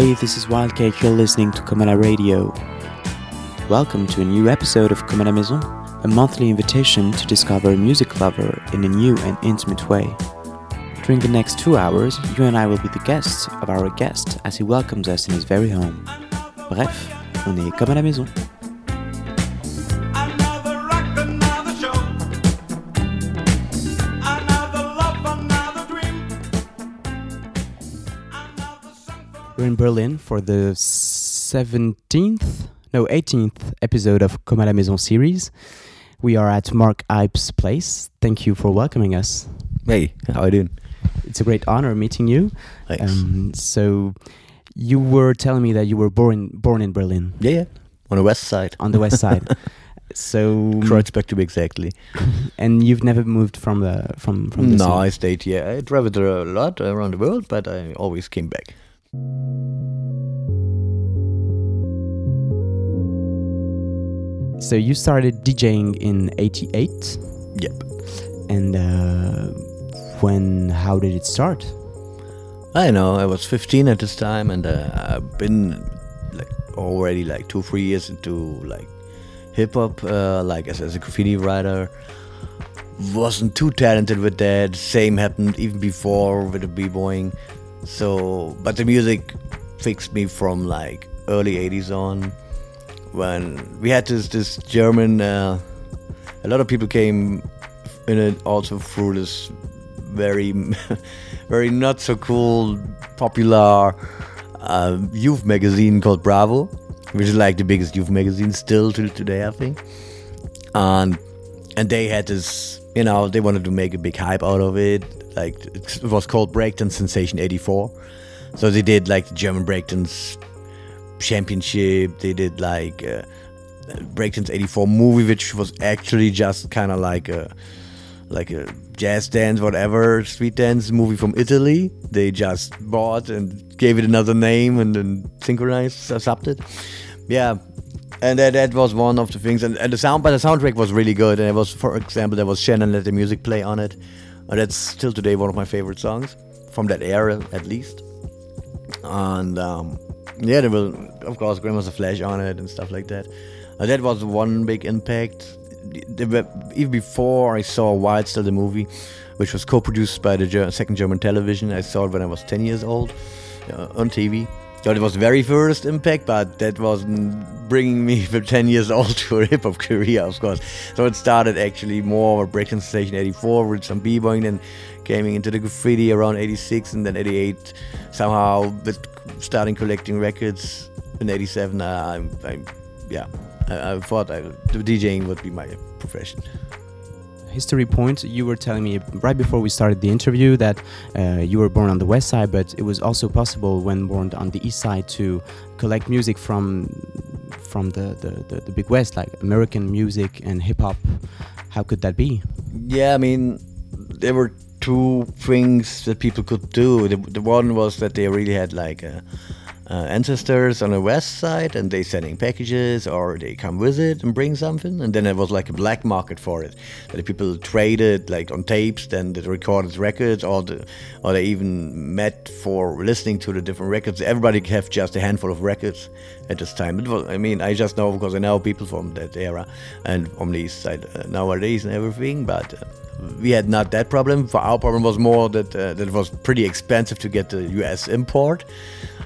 Hey, this is Wildcake. You're listening to Comala Radio. Welcome to a new episode of Comala Maison, a monthly invitation to discover a music lover in a new and intimate way. During the next two hours, you and I will be the guests of our guest as he welcomes us in his very home. Bref, on est comme à la maison. Berlin for the 17th, no, 18th episode of Comme à la Maison series. We are at Marc Hype's place. Thank you for welcoming us. Hey, how are you doing? It's a great honor meeting you. Thanks. Um, so, you were telling me that you were born born in Berlin yeah, yeah. On the west side. on the west side. So, Kreuzberg to be exactly. and you've never moved from the from from the No, city? I stayed here. I traveled a lot around the world, but I always came back. So you started DJing in '88, Yep. and uh, when? How did it start? I know. I was 15 at this time, and uh, I've been like already like two, three years into like hip hop, uh, like as, as a graffiti writer. Wasn't too talented with that. Same happened even before with the b-boying. So, but the music fixed me from like early 80s on. When we had this this German, uh, a lot of people came in it also through this very, very not so cool, popular uh, youth magazine called Bravo, which is like the biggest youth magazine still till today, I think. And and they had this, you know, they wanted to make a big hype out of it. Like it was called Breakdance Sensation '84. So they did like the German breakdance championship. They did like uh, Breakdance '84 movie, which was actually just kind of like a like a jazz dance, whatever, street dance movie from Italy. They just bought and gave it another name and then synchronized, subbed it. Yeah, and that, that was one of the things. And, and the sound, but the soundtrack was really good. And it was, for example, there was Shannon Let the Music Play on it. And that's still today one of my favorite songs from that era, at least. And um, yeah, there was, of course, Grandmaster Flash on it and stuff like that. Uh, that was one big impact. Even before I saw Wild Style the movie, which was co-produced by the Ger- second German television, I saw it when I was 10 years old uh, on TV. So it was very first impact, but that wasn't bringing me for 10 years old to a hip hop career, of course. So it started actually more with Breaking Station 84 with some b-boying, then came into the graffiti around 86, and then 88 somehow with starting collecting records in 87. Uh, I, I, yeah, I, I thought I, the DJing would be my profession. History point you were telling me right before we started the interview that uh, you were born on the west side but it was also possible when born on the east side to collect music from from the, the, the, the big west like american music and hip-hop how could that be Yeah, I mean, there were two things that people could do. The, the one was that they really had like uh, uh, ancestors on the west side, and they sending packages, or they come visit and bring something, and then there was like a black market for it. That the people traded like on tapes, then they recorded records, or the, or they even met for listening to the different records. Everybody have just a handful of records at this time. It was, I mean, I just know because I know people from that era and from the east side uh, nowadays and everything, but. Uh, we had not that problem. For our problem was more that uh, that it was pretty expensive to get the US import,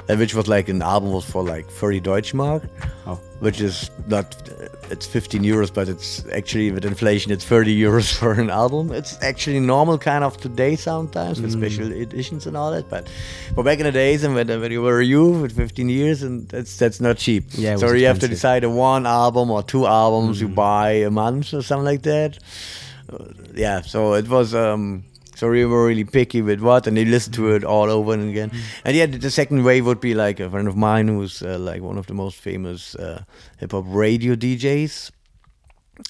uh, which was like an album was for like 30 Deutschmark, Oh. which is not uh, it's 15 euros, but it's actually with inflation it's 30 euros for an album. It's actually normal kind of today sometimes with special editions and all that, but for back in the days and when, when you were a youth with 15 years and that's that's not cheap. Yeah, so you have to decide on one album or two albums you buy a month or something like that yeah, so it was. Um, so we were really picky with what, and they listened to it all over and again. And yeah, the, the second wave would be like a friend of mine who's uh, like one of the most famous uh, hip hop radio DJs,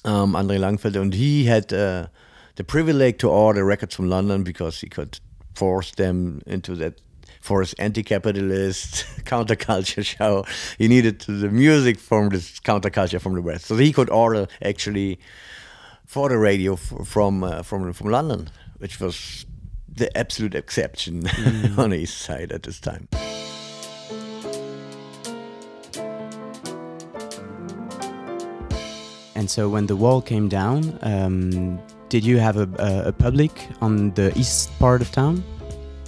um, Andre Langfeld, and he had uh, the privilege to order records from London because he could force them into that for his anti-capitalist counterculture show. He needed the music from this counterculture from the West, so he could order actually for the radio f- from uh, from from London, which was the absolute exception mm. on his side at this time. And so when the wall came down, um, did you have a, a, a, public on the east part of town?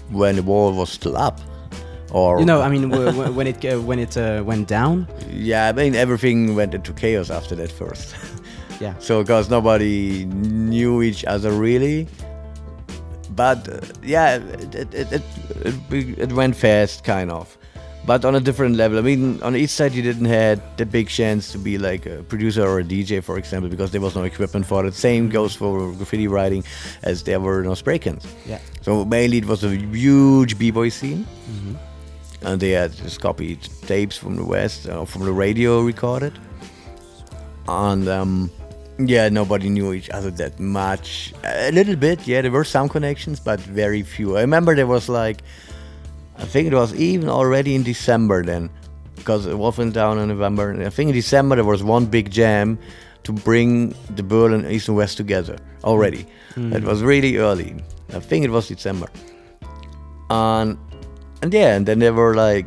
When the wall was still up, or you know, I mean, when it uh, when it uh, went down. Yeah, I mean, everything went into chaos after that first. yeah. So because nobody knew each other really, but uh, yeah it it, it, it, it went fast kind of. But on a different level i mean on each side you didn't had the big chance to be like a producer or a dj for example because there was no equipment for it. Same goes for graffiti writing as there were no spray cans. Yeah. so mainly it was a huge b-boy scene. And they had just copied tapes from the west uh, from the radio recorded. And um, yeah nobody knew each other that much. A little bit yeah there were some connections but very few. I remember there was like i think it was even already in december then because it was went down in november. And i think in december there was one big jam to bring the berlin east and west together already. Hmm. It was really early. I think it was december. And and yeah, and then there were like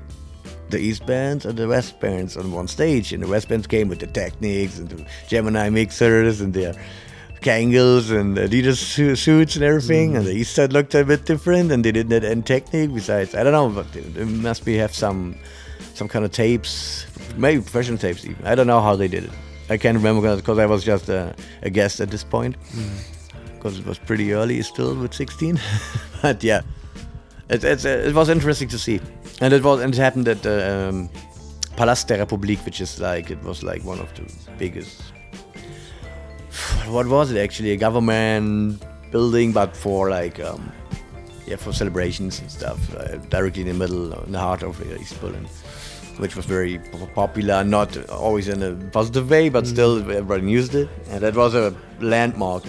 the East bands and the West bands on one stage, and the West bands came with the Technics and the Gemini mixers and their Kangols and Adidas su- suits and everything, mm-hmm. and the East side looked a bit different, and they didn't have any technique. Besides, I don't know, but they, must be have some some kind of tapes, maybe professional tapes even. I don't know how they did it. I can't remember because I was just a, a guest at this point, mm-hmm. because it was pretty early still with 16. but yeah, it, uh, it was interesting to see, and it was and it happened at the um, Palast der Republik, which is like it was like one of the biggest. What was it actually? A government building, but for like um, yeah, for celebrations and stuff, uh, directly in the middle, in the heart of uh, East Berlin, which was very p- popular, not always in a positive way, but still everybody used it, and that was a landmark.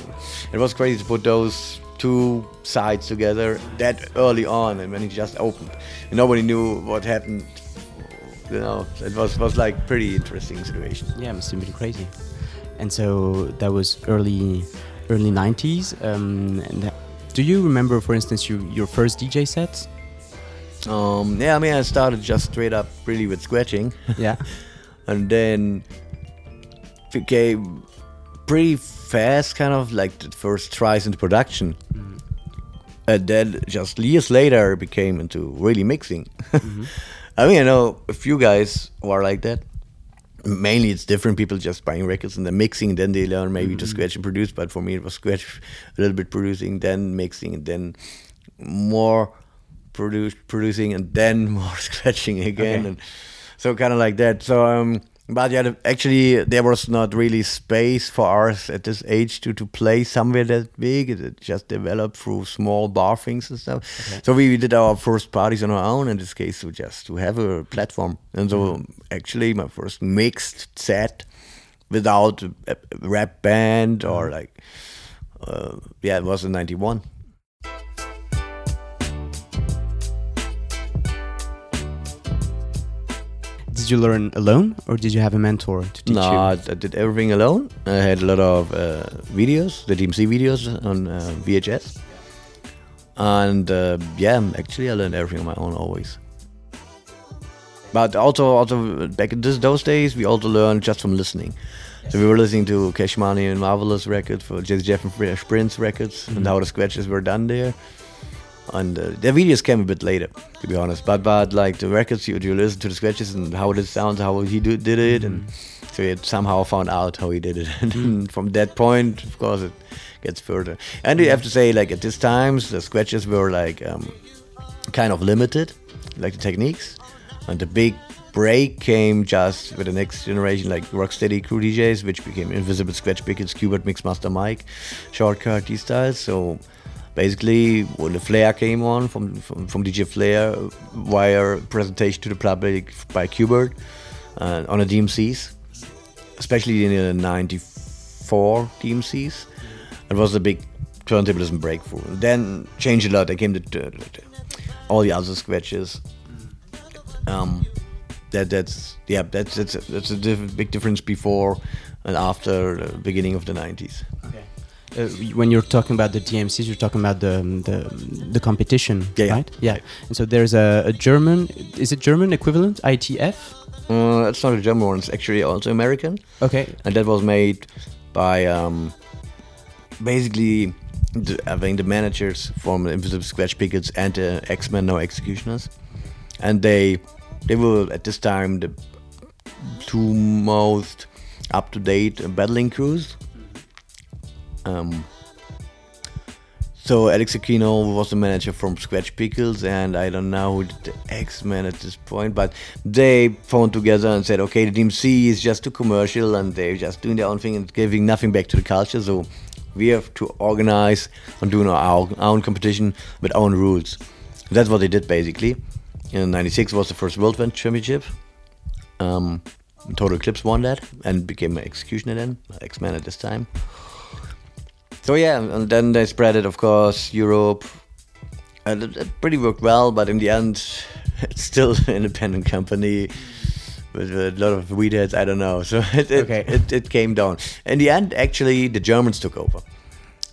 It was crazy to put those two sides together that early on, and when it just opened, and nobody knew what happened. You know, it was was like pretty interesting situation. Yeah, must have been crazy. And so that was early, early '90s. Um, and do you remember, for instance, you, your first DJ sets? Um, yeah, I mean, I started just straight up really with scratching. Yeah. and then became pretty fast, kind of like the first tries into production. Mm-hmm. And then just years later, became into really mixing. Mm-hmm. I mean, I know a few guys who are like that. Mainly, it's different people just buying records and then mixing. Then they learn maybe to mm-hmm. scratch and produce. But for me, it was scratch, a little bit producing, then mixing, and then more produce, producing, and then more scratching again. Okay. And so kind of like that. So, um, but yeah, actually, there was not really space for us at this age to to play somewhere that big. It, just developed through small bar things and stuff. So we did our first parties on our own. In this case, to just to have a platform. And so, actually, my first mixed set without a, a rap band or like, uh, yeah, it was in '91. You learn alone, or did you have a mentor to teach No, you? I I did everything alone. I had a lot of uh, videos, the DMC videos on uh, VHS. And uh, yeah, actually, I learned everything on my own always. But also, also back in this, those days, we also learned just from listening. So we were listening to Cash Money and Marvelous records for Jazzy Jeff and Fresh Prince records and how the scratches were done there. And uh, the videos came a bit later, to be honest. But but like the records, you, you listen to the scratches and how it sounds, how he do, did it, and so he had somehow found out how he did it. And then from that point, of course, it gets further. And you have to say, like at this times, the scratches were like um, kind of limited, like the techniques, and the big break came just with the next generation, like Rocksteady Crew DJs, which became Invisible Scratch Piklz, Qbert Mixmaster Mike, Shortcut, these styles. So basically, when the flare came on from, from, from DJ Flare, wire presentation to the public by Qbert uh, on the DMCs, especially in the 94 DMCs. It was a big turntablism breakthrough. Then changed a lot. They came to, all the other scratches. Um, that that's yeah that's that's that's a diff- big difference before and after the beginning of the 90s. Uh, when you're talking about the DMCs, you're talking about the the, the competition, Yeah, right? Yeah. And so there's a, a German, is it German equivalent, ITF? Uh, it's not a German one. It's actually also American, Okay. and that was made by um, basically the, I think the managers from Invisible Scratch Piklz and the X Men No Executioners, and they they were at this time the two most up to date battling crews. Um, so Alex Aquino was the manager from Scratch Piklz, and I don't know who did the X-Men at this point, but they phoned together and said, okay, the DMC is just too commercial, and they're just doing their own thing and giving nothing back to the culture. So we have to organize and do our own competition with our own rules. That's what they did basically. In '96 was the first World Championship. Um, Total Eclipse won that and became an Executioner then, X-Men at this time. So yeah, and then they spread it, of course, Europe, and it, it pretty worked well. But in the end, it's still an independent company with a lot of weed heads. I don't know. So it it, Okay. it, it came down. In the end, actually, the Germans took over.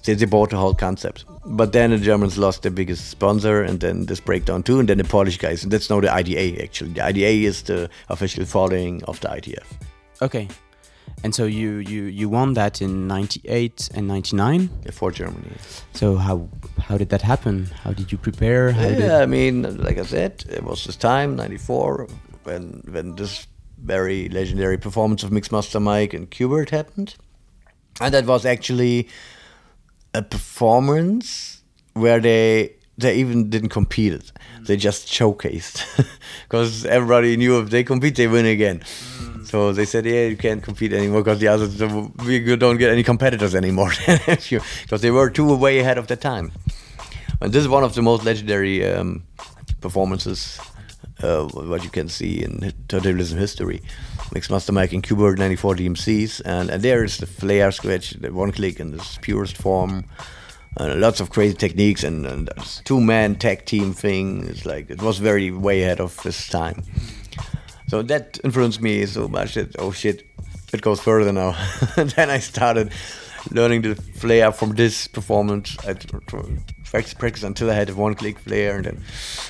They, they bought the whole concept. But then the Germans lost their biggest sponsor, and then this breakdown too, and then the Polish guys. And that's now the IDA actually. The IDA is the official following of the ITF. Okay. And so you you you won that in 98 and 99. for Germany. So how how did that happen? How did you prepare? How did Yeah, I mean, like I said, it was this time, '94, when when this very legendary performance of Mixmaster Mike and Qbert happened, and that was actually a performance where they they even didn't compete it. They just showcased because everybody knew if they compete, they win again. So they said, yeah, you can't compete anymore because the others we don't get any competitors anymore because they were too way ahead of their time. And this is one of the most legendary um, performances uh, what you can see in turntablism history. Mixmaster Mike and Qbert 94 DMCs, and, and there is the flare scratch, the one click in its purest form. Lots of crazy techniques and, and two man tag team thing. It's like it was very way ahead of its time. So that influenced me so much that oh shit, it goes further now. and then I started learning the flare from this performance. I practice, practice until I had a one-click flare, and then,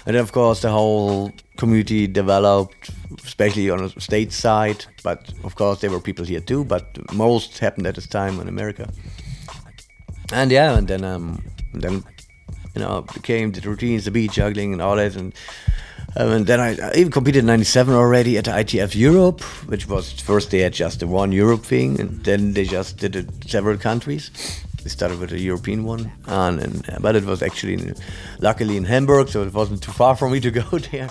and then of course the whole community developed, especially on the state side. But of course there were people here too. But most happened at this time in America. And yeah, and then um, and then you know became the routines, the beat juggling, and all that, and. Um, and then I, I even competed in '97 already at ITF Europe, which was first they had just the one Europe thing, and then they just did it several countries. They started with a European one, and, and but it was actually in, luckily in Hamburg, so it wasn't too far for me to go there.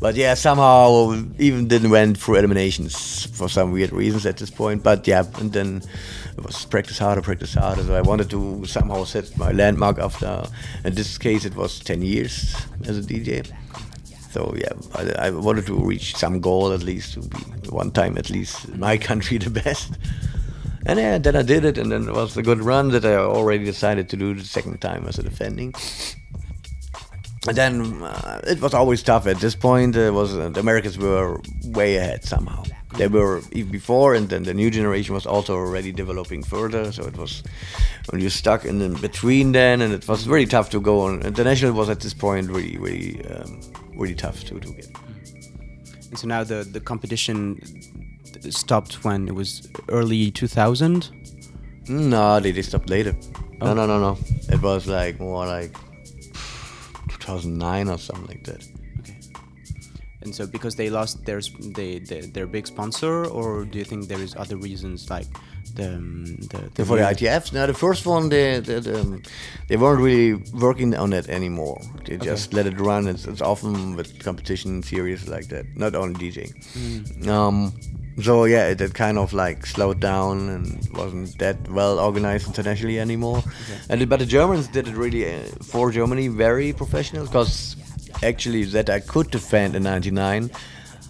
But yeah, somehow even didn't went through eliminations for some weird reasons at this point. But yeah, and then it was practice harder, practice harder. So I wanted to somehow set my landmark after. In this case, it was 10 years as a DJ. So yeah, I, I, wanted to reach some goal at least to be one time at least in my country the best. And yeah, then I did it, and then it was a good run that I already decided to do the second time as a defending. And then uh, it was always tough at this point. It was uh, the Americans were way ahead somehow. They were even before, and then the new generation was also already developing further. So it was when you stuck in the between then, and it was really tough to go on. International was at this point really, really, um, really tough to, to get. And so now the the competition stopped when it was early 2000. No, they, they stopped later. No, no, no, no. It was like more like 2009 or something like that. Okay. And so because they lost their they, their, their big sponsor, or do you think there is other reasons like the um, the, the for the ITFs. Now the first one, they they, they, um, they weren't really working on it anymore. They just let it run. It's, it's often with competition series like that, not only DJing. Um, so yeah, it, it kind of like slowed down and wasn't that well organized internationally anymore. And but the Germans did it really uh, for Germany very professional because actually that I could defend in '99.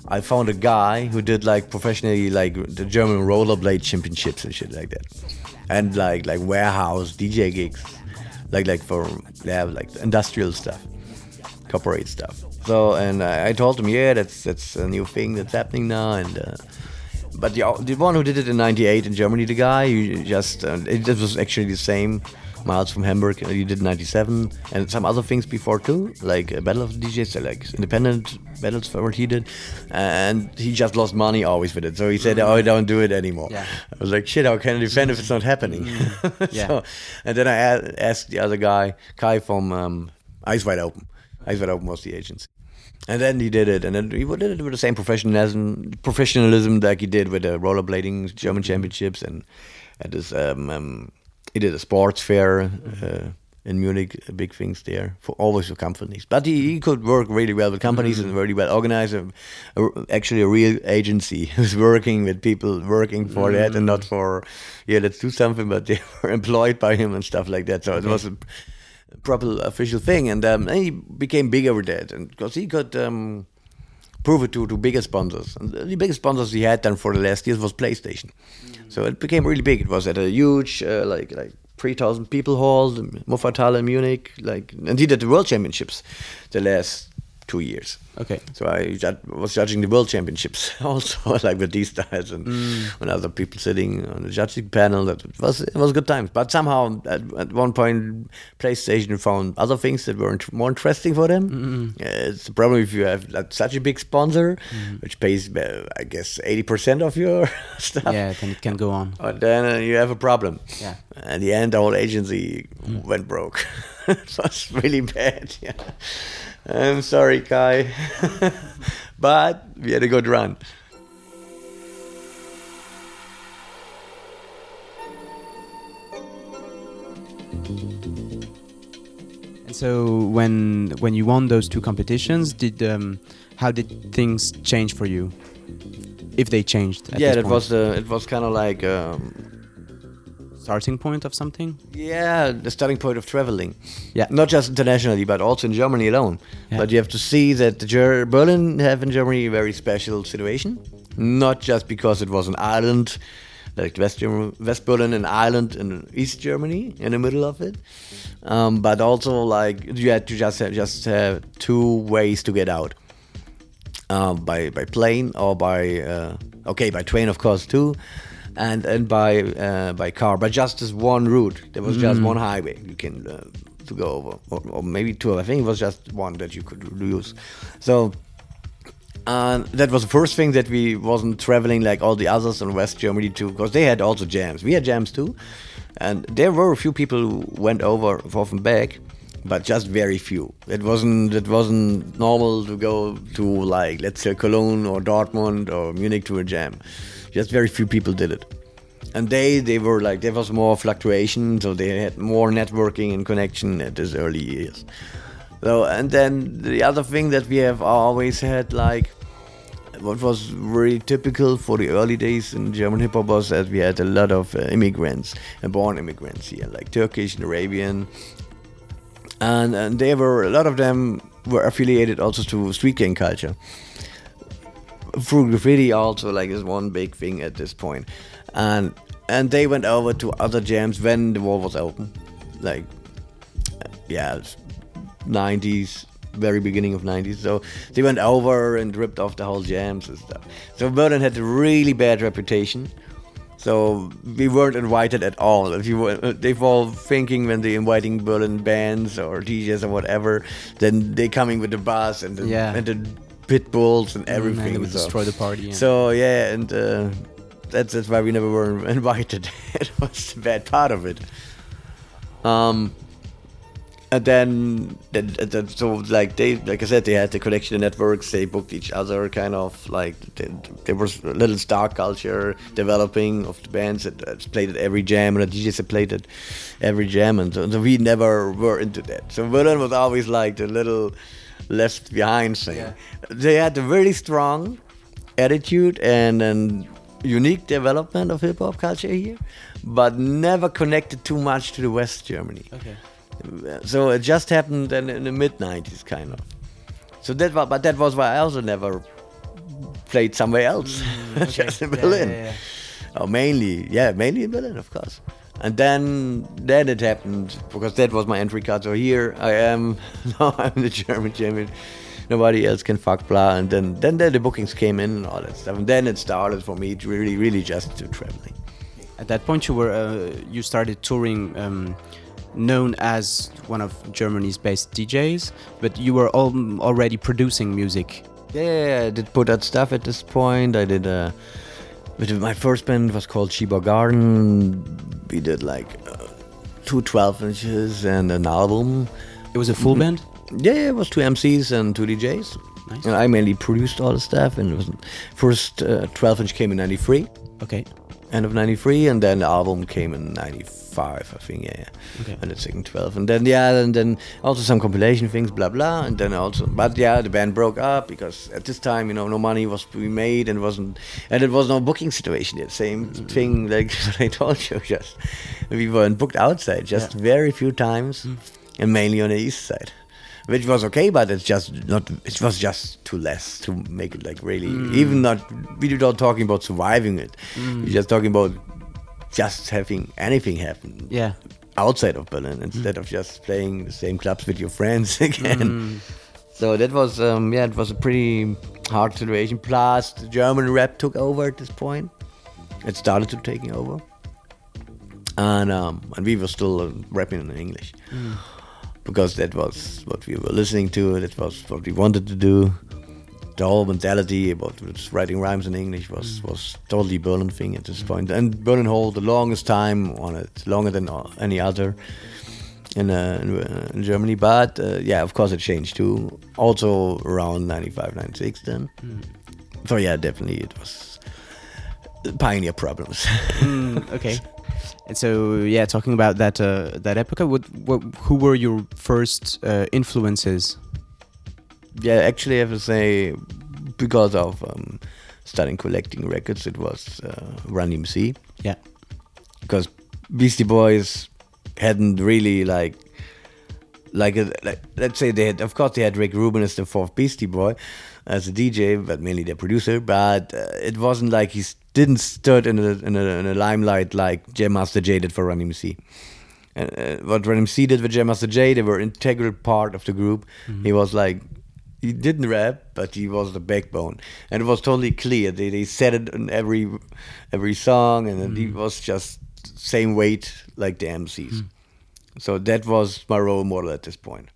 I found a guy who did like professionally like the German rollerblade championships and shit like that, and like like warehouse DJ gigs, like like for yeah like industrial stuff, corporate stuff. So and I, I told him yeah that's that's a new thing that's happening now and. Uh, but the, the one who did it in '98 in Germany, the guy who just uh, it, it was actually the same Miles from Hamburg, uh, he did 97, and some other things before too, like Battle of the DJs, like independent battles for what he did. And he just lost money always with it. So he said, Oh, I don't do it anymore. Yeah. I was like, Shit, how can I defend if it's not happening? Yeah. so, and then I asked the other guy, Kai from um, Eyes Wide Open. Eyes Wide Open was the agency. And then he did it, and then he did it with the same professionalism, professionalism like he did with the rollerblading German championships, and at this, um, um, he did a sports fair uh, in Munich, uh, big things there for always for companies. But he, he could work really well with companies and really well organize. A, a- actually, a real agency who's working with people working for that and not for yeah, let's do something. But they were employed by him and stuff like that. So it was a proper official thing, and, um, and he became bigger with that, and because he could um, prove it to, to bigger sponsors. And the biggest sponsors he had then for the last years was PlayStation. So it became really big. It was at a huge, uh, like like three thousand people hall, the Muffathalle in Munich, like, and he did the World Championships the last two years. Okay. So I was judging the World Championships also, like with these guys and, and other people sitting on the judging panel. That it was it was good times. But somehow at, at one point, PlayStation found other things that were more interesting for them. Uh, it's a problem if you have like, such a big sponsor, which pays, uh, I guess, eighty percent of your stuff. Yeah, then it can go on. But then uh, you have a problem. Yeah. And the end, the whole agency went broke. it was really bad. Yeah. I'm sorry, Kai. but we had a good run. And so when when you won those two competitions, did um, how did things change for you? If they changed? At yeah, point? was uh, it was kind of like um, starting point of something. yeah the starting point of traveling. Yeah. Not just internationally, but also in Germany alone. Yeah. But you have to see that the Ger- Berlin have in Germany a very special situation. Not just because it was an island, like West, West Berlin, an island in East Germany, in the middle of it. Um, but also like you had to just have, just have two ways to get out. Um, by by plane or by uh, okay by train of course too, and and by uh, by car. But just this one route. There was just one highway you can uh, to go over, or, or maybe two. I think it was just one that you could use. So. And that was the first thing that we wasn't traveling like all the others in West Germany too, because they had also jams. We had jams too, and there were a few people who went over forth and back, but just very few. It wasn't it wasn't normal to go to like let's say Cologne or Dortmund or Munich to a jam. Just very few people did it. And they they were like there was more fluctuation, so they had more networking and connection at these early years. So and then the other thing that we have always had like what was very typical for the early days in German hip hop was that we had a lot of uh, immigrants, uh, born immigrants here, like Turkish and Arabian, and and they were a lot of them were affiliated also to street gang culture. Through graffiti also like is one big thing at this point, and and they went over to other jams when the wall was open, like yeah, 90s, very beginning of 90s. So they went over and ripped off the whole jams and stuff. So Berlin had a really bad reputation. So we weren't invited at all. If you were, they were thinking when they're inviting Berlin bands or DJs or whatever, then they coming with the bus and the, Yeah. and the pit bulls and and everything. they would so. destroy the party, yeah. So yeah, and uh, that's that's why we never were invited. it was the bad part of it. Um, and then, then, then so like they like I said they had the connection networks they booked each other kind of like they, there was a little star culture developing of the bands that, that played at every jam and the DJs that played at every jam and so, so we never were into that so Berlin was always like the little left behind thing Yeah. they had a very strong attitude and and unique development of hip hop culture here but never connected too much to the West Germany. Okay. so it just happened in, in the mid 90s kind of. So that was but that was why i also never played somewhere else. Just in Mm, Yeah, berlin. yeah, yeah. Oh, mainly yeah mainly in berlin of course and then then it happened because that was my entry card. So here i am. Now i'm the german champion. Nobody else can fuck blah. And then then, then the bookings came in and all that stuff. And then it started for me to really really just to traveling. At that point, you were uh, you started touring um, known as one of Germany's best DJs, but you were al already producing music. Yeah, I did put out stuff at this point. I did uh, with my first band was called Cheeba Garden. We did like uh, two 12 inches and an album. It was a full Mhm. band. Yeah, it was two MCs and two DJs. Nice. And I mainly produced all the stuff. And it was first uh, 12 inch came in '93, Okay. End of '93, and then the album came in '95, I think. Yeah, yeah. Okay. And the second 12, and then yeah, and then also some compilation things, blah blah, and then also, but yeah, the band broke up because at this time, you know, no money was to be made, and wasn't, and it was no booking situation yet. Same mm-hmm. thing like what I told you, just we weren't booked outside, just Yeah. very few times, mm-hmm. and mainly on the east side. Which was okay, but it's just not. It was just too less to make it like really. Even not. We're not talking about surviving it. We're just talking about just having anything happen Yeah. outside of Berlin instead of just playing the same clubs with your friends again. So that was, um, yeah, it was a pretty hard situation. Plus, the German rap took over at this point. It started to taking over, and um, and we were still uh, rapping in English because that was what we were listening to. That was what we wanted to do. The whole mentality about writing rhymes in English was was totally Berlin thing at this point. And Berlin hold the longest time on it, longer than any other in uh, in, uh, Germany. But uh, yeah, of course it changed too. Also around 95, 96 then. So yeah, definitely it was pioneer problems. Mm, okay. And so, yeah, talking about that uh, that epoch, what, what, who were your first uh, influences? yeah, actually, I have to say, because of um, starting collecting records, it was uh, Run DMC. Yeah. Because Beastie Boys hadn't really like, like, a, like, let's say they had, of course, they had Rick Rubin as the fourth Beastie Boy, as a DJ, but mainly the producer. But uh, it wasn't like he s- didn't stood in a, in a in a limelight like Jam Master Jay did for Run DMC. And uh, uh, what Run DMC did with Jam Master Jay, they were integral part of the group. Mm-hmm. He was like he didn't rap, but he was the backbone, and it was totally clear. They they said it in every every song, and then he mm-hmm. was just same weight like the MCs. Mm-hmm. So that was my role model at this point.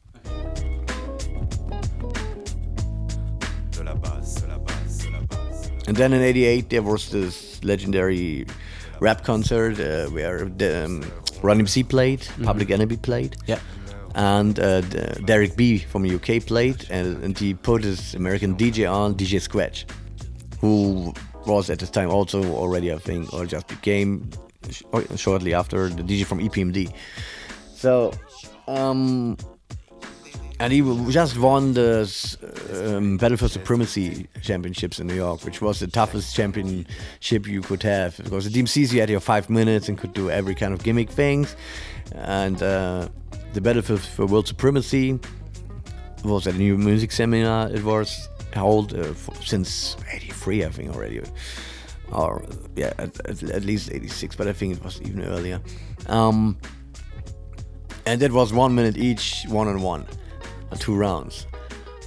And then in '88 there was this legendary rap concert uh, where the, um, Run MC played, Public Enemy played. Yeah. and uh, Derek B from UK played, and, and he put his American DJ on, DJ Scratch, who was at this time also already, I think, or just became sh- shortly after the DJ from EPMD. So, um, and he just won the um, Battle for Supremacy Championships in New York, which was the toughest championship you could have. Because the DMCs, you had your five minutes and could do every kind of gimmick things. And uh, the Battle for, World Supremacy was at a new music seminar. It was held uh, since 83, I think, already. Or, yeah, at, at, least 86, but I think it was even earlier. Um, and it was one minute each, one on one, two rounds.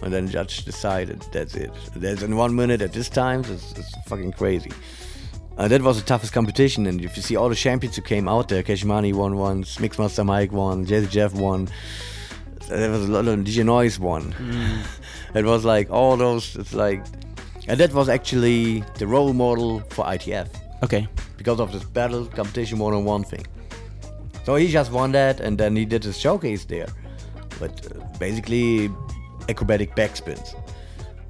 And then the judge decided that's it. That's in one minute at this time. It's, it's fucking crazy. Uh, that was the toughest competition, and if you see all the champions who came out there, Cash Money won once, Mixmaster Mike won, Jazzy Jeff won. There was a lot of DJ Noise won. it was like all those. It's like, and that was actually the role model for ITF Okay. because of this battle competition one on one thing. So he just won that, and then he did his showcase there. But uh, basically, acrobatic backspins.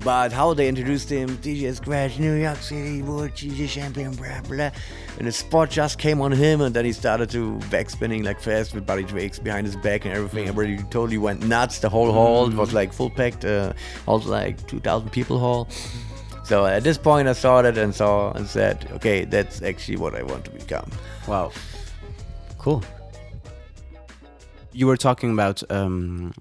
But how they introduced him, DJ Scratch, New York City, World DJ Champion, blah blah. And the spot just came on him, and then he started to backspinning like fast with Buddy Drakes behind his back and everything. Everybody totally went nuts. The whole hall it was like full packed, uh, also like 2,000 people hall. So at this point, I saw that and saw and said, okay, that's actually what I want to become. Wow. Cool. You were talking about um,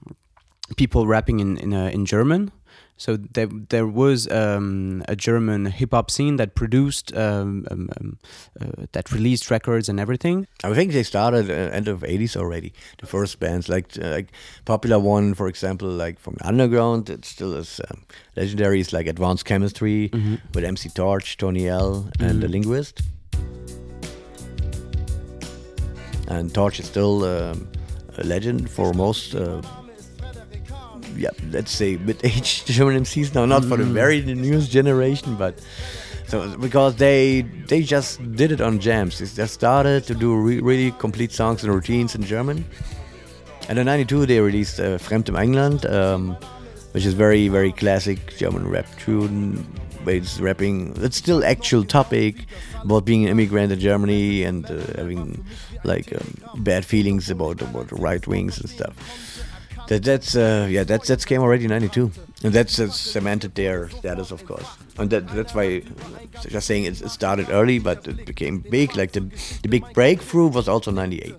people rapping in in, uh, in German. So there there was um, a German hip hop scene that produced um, um, um, uh, that released records and everything. I think they started uh, end of 80s already. The first bands, like uh, like popular one, for example, like from the underground, it still is um, legendary. Is like Advanced Chemistry with MC Torch, Toni L, and the Linguist. And Torch is still um, legend for most. Uh, yeah, let's say mid-aged German MCs now, not for the very newest generation, but so because they they just did it on jams. They just started to do re- really complete songs and routines in German. And in '92 they released uh, Fremd im eigenen Land, um, which is very very classic German rap tune. It's rapping. It's still actual topic about being an immigrant in Germany and uh, having like um, bad feelings about about right wings and stuff. That that's uh, yeah that's that's came already in '92, and that's, that's cemented their status, of course. And that that's why just saying it, it started early, but it became big. Like the the big breakthrough was also '98,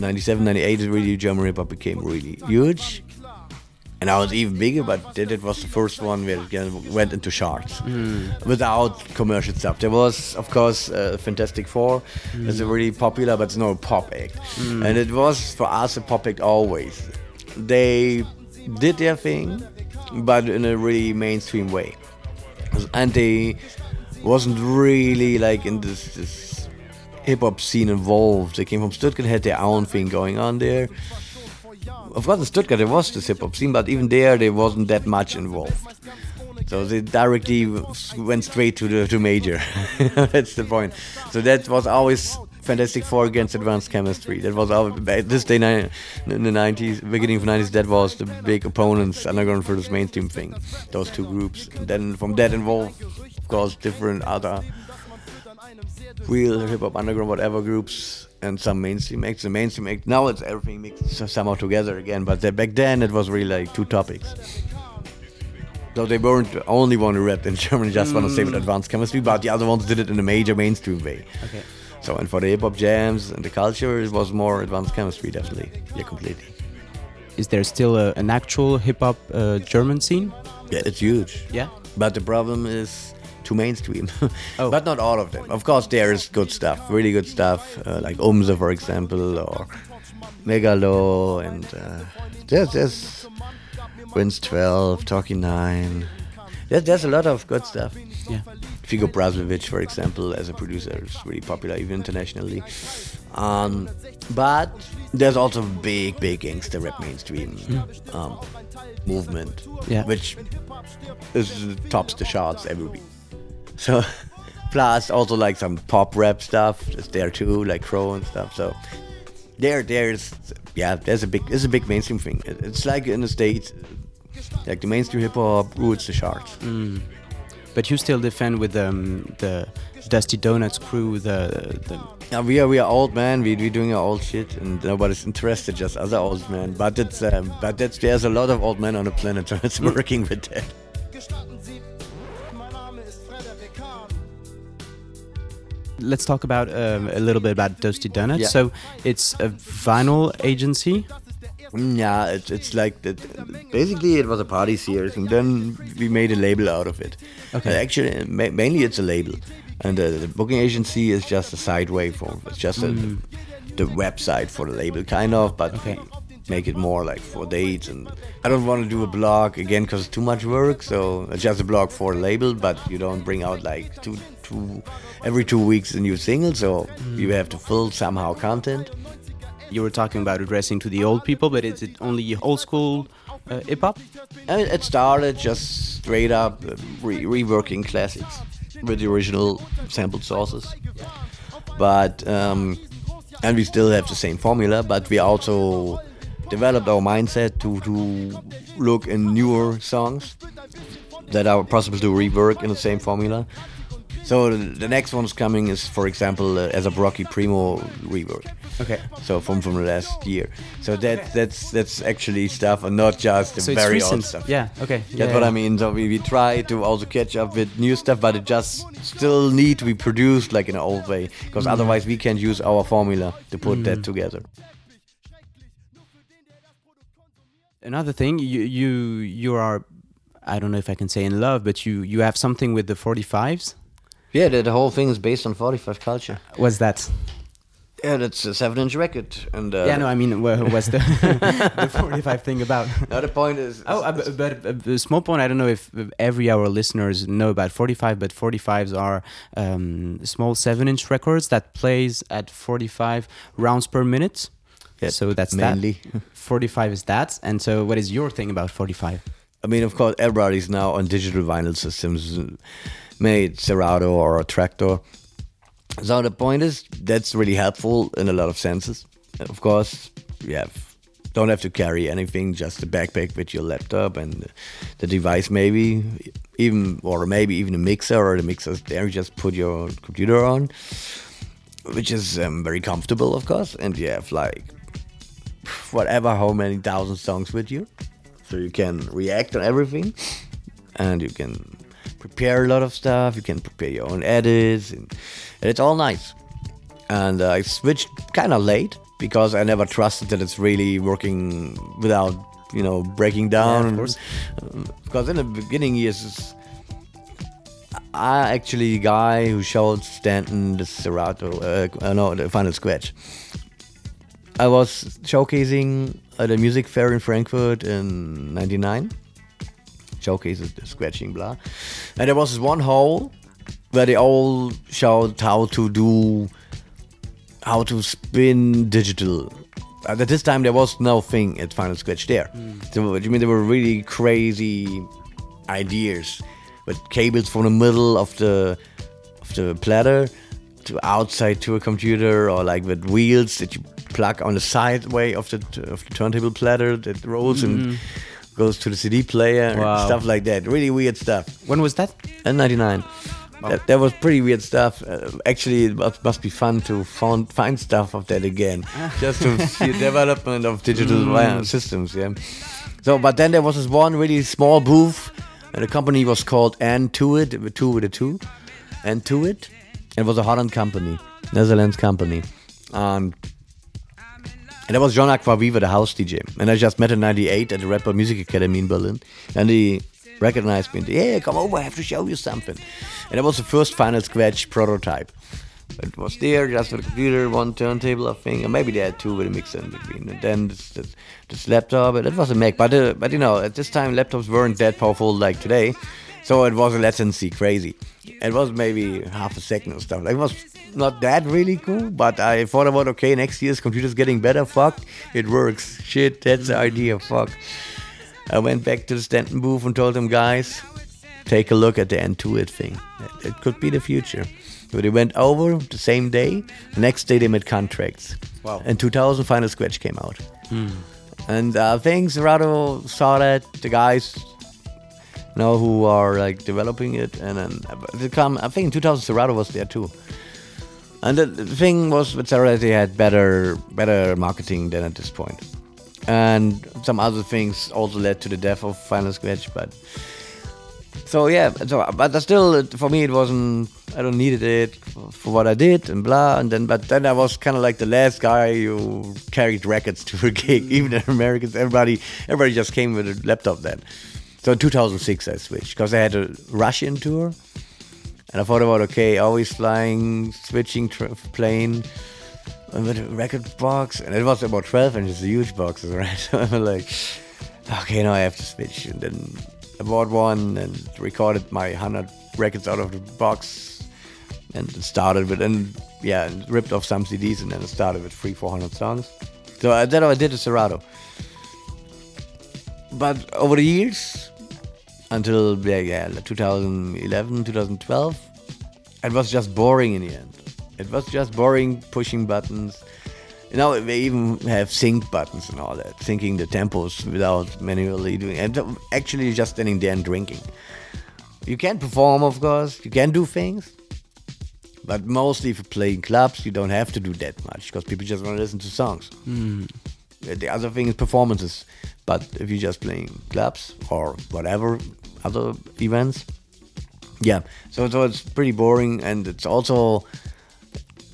'97, '98 is really German hip hop became really huge. And I was even bigger, but that it was the first one where it went into charts hmm. without commercial stuff. There was, of course, uh, Fantastic Four. It's a hmm. really popular, but it's not a pop act. Hmm. And it was for us a pop act always. They did their thing, but in a really mainstream way. And they wasn't really like in this, this hip hop scene involved. They came from Stuttgart, had their own thing going on there of course in Stuttgart there was this hip hop scene, but even there there wasn't that much involved. So they directly went straight to the to major. That's the point. So that was always Fantastic Four against Advanced Chemistry. That was always, this day in the nineties, beginning of nineties. That was the big opponents underground for this mainstream thing. Those two groups. And then from that involved, of course, different other real hip hop underground whatever groups and some mainstream acts. The mainstream act now it's everything mixed somehow together again. But the, back then it was really like two topics. So they weren't the only one who rapped in German, just want to say with advanced chemistry, but the other ones did it in a major mainstream way. Okay. So and for the hip hop jams and the culture, it was more advanced chemistry, definitely. Yeah, completely. Is there still a, an actual hip hop uh, German scene? Yeah, it's huge. Yeah. But the problem is too mainstream. Oh. But not all of them. Of course, there is good stuff, really good stuff, uh, like Umse, for example, or Megaloh, and uh, there's, there's Prince 12, Talking 9. There's, there's a lot of good stuff. Yeah. Figo Brazovic, for example, as a producer, is really popular even internationally. Um, but there's also big, big gangster rap mainstream um, movement, Yeah. which is tops the charts every week. So, plus also like some pop rap stuff is there too, like Cro and stuff. So, there, there's yeah, there's a big, there's a big mainstream thing. It's like in the states, like the mainstream hip hop rules the charts. But you still defend with um, the Dusty Donuts crew, the the Yeah, we are we are old man. We we doing our old shit, and nobody's interested. Just other old men. But it's um, but that's there's a lot of old men on the planet, so it's working with that. Let's talk about um, a little bit about Dusty Donuts. Yeah. So it's a vinyl agency. Mm, Yeah, it's it's like that. Basically, it was a party series, and then we made a label out of it. Okay. Uh, actually, ma- mainly it's a label, and uh, the booking agency is just a side way for. It's just a, the website for the label, kind of, but Okay. we make it more like for dates. And I don't want to do a blog again because it's too much work. So it's just a blog for a label, but you don't bring out like two two every two weeks a new single. So you have to fill somehow content. You were talking about addressing to the old people, but is it only old school uh, hip hop? And it started just straight up uh, re- reworking classics with the original sampled sources. But um, and we still have the same formula, but we also developed our mindset to to look in newer songs that are possible to rework in the same formula. So the next one's coming is, for example, uh, as a Rocky Primo rework. Okay. So from from the last year. So that that's that's actually stuff, and not just the So very recent. old stuff. Yeah. Okay. That's yeah, what. I mean. So we, we try to also catch up with new stuff, but it just still need to be produced like in an old way, because Mm. otherwise we can't use our formula to put that together. Another thing, you you you are, I don't know if I can say in love, but you you have something with the 45s. Yeah, the, the whole thing is based on 45 culture. What's that? Yeah, that's a seven-inch record, and uh, yeah, no, I mean, wha- what's the the 45 thing about? No, the point is. Oh, uh, bu- but uh, a small point. I don't know if every our listeners know about 45, but 45s are um, small seven-inch records that plays at 45 rounds per minute. Yeah, so that's mainly. that. 45 is that. And so, what is your thing about 45? I mean, of course, everybody's now on digital vinyl systems, made Serato or a Traktor. So the point is, that's really helpful in a lot of senses. Of course, you have don't have to carry anything, just a backpack with your laptop and the device, maybe even or maybe even a mixer or the mixer's there. You just put your computer on, which is um, very comfortable, of course, and you have like whatever how many thousand songs with you, so you can react on everything, and you can prepare a lot of stuff. You can prepare your own edits, and, and it's all nice. And uh, I switched kind of late because I never trusted that it's really working without you know breaking down. of course. Um, because in the beginning years, I actually the guy who showed Stanton the Serato, uh, uh, no, the Final Scratch. I was showcasing at a music fair in Frankfurt in '99. Showcases the scratching, blah, and there was this one hole where they all showed how to do how to spin digital. At this time, there was no thing at Final Scratch there. Hmm. So, what you mean there were really crazy ideas with cables from the middle of the of the platter to outside to a computer, or like with wheels that you plug on the side way of the of the turntable platter that rolls and hmm. Goes to the CD player and Wow. stuff like that. Really weird stuff. When was that? And 99. That, that was pretty weird stuff. Uh, actually, it must, must be fun to find, find stuff of that again, just to see development of digital uh, systems. Yeah. So, but then there was this one really small booth, and the company was called N2IT, with two with a two, N2IT. It was a Holland company, Netherlands company, um, and that was John Acquaviva, the house DJ. And I just met him in '98 at the Red Bull Music Academy in Berlin, and he recognized me and said, yeah, come over, I have to show you something. And that was the first Final Scratch prototype. It was there, just with a computer, one turntable, I think, and maybe they had two with a mixer in between. And then this, this, this laptop, it was a Mac. But uh, but you know, at this time laptops weren't that powerful like today, so it was a latency crazy. It was maybe half a second or stuff. Like, it was not that really cool, but I thought about okay, next year's computer's getting better. Fuck, it works. Shit, that's the idea. Fuck. I went back to the Stanton booth and told them, guys, take a look at the N2IT thing. It, could be the future. So they went over the same day. The next day they made contracts. Wow. And 2000 Final Scratch came out. And uh, things Serato saw that the guys, you know, who are like developing it, and then they come. I think in 2000 Serato was there too. And the, thing was with Serato, they had better better marketing than at this point. And some other things also led to the death of Final Scratch, but so yeah, so but still, for me, it wasn't. I don't needed it for, for what I did and blah. And then, but then I was kind of like the last guy who carried records to a gig. Even the Americans, everybody, everybody just came with a laptop then. So in 2006, I switched because I had a Russian tour, and I thought about okay, always flying, switching plane. With a record box, and it was about 12 inches, a huge box, right? So I'm like, okay, now I have to switch. And then I bought one and recorded my 100 records out of the box and started with, and yeah, and ripped off some CDs and then started with three, 400 songs. So that's I did the Serato. But over the years, until yeah, yeah, like 2011, 2012, it was just boring in the end. It was just boring pushing buttons. You know, they even have sync buttons and all that, syncing the tempos without manually doing it. Actually just standing there and drinking. You can perform, of course, you can do things, but mostly if you play in clubs, you don't have to do that much because people just want to listen to songs. Uh, The other thing is performances. But if you're just playing clubs or whatever other events, yeah. So, so it's pretty boring, and it's also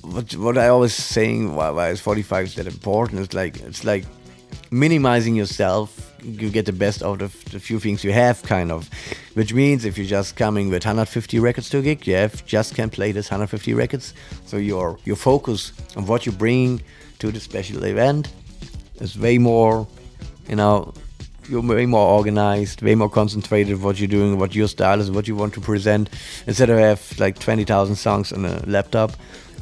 what what I always saying why, why is 45 is that important. It's like it's like minimizing yourself. You get the best out of the few things you have, kind of. Which means if you're just coming with 150 records to a gig, you have just can play this 150 records. So your your focus on what you bring to the special event is way more, you know, you're way more organized, way more concentrated what you're doing, what your style is, what you want to present. Instead of have like 20,000 songs on a laptop,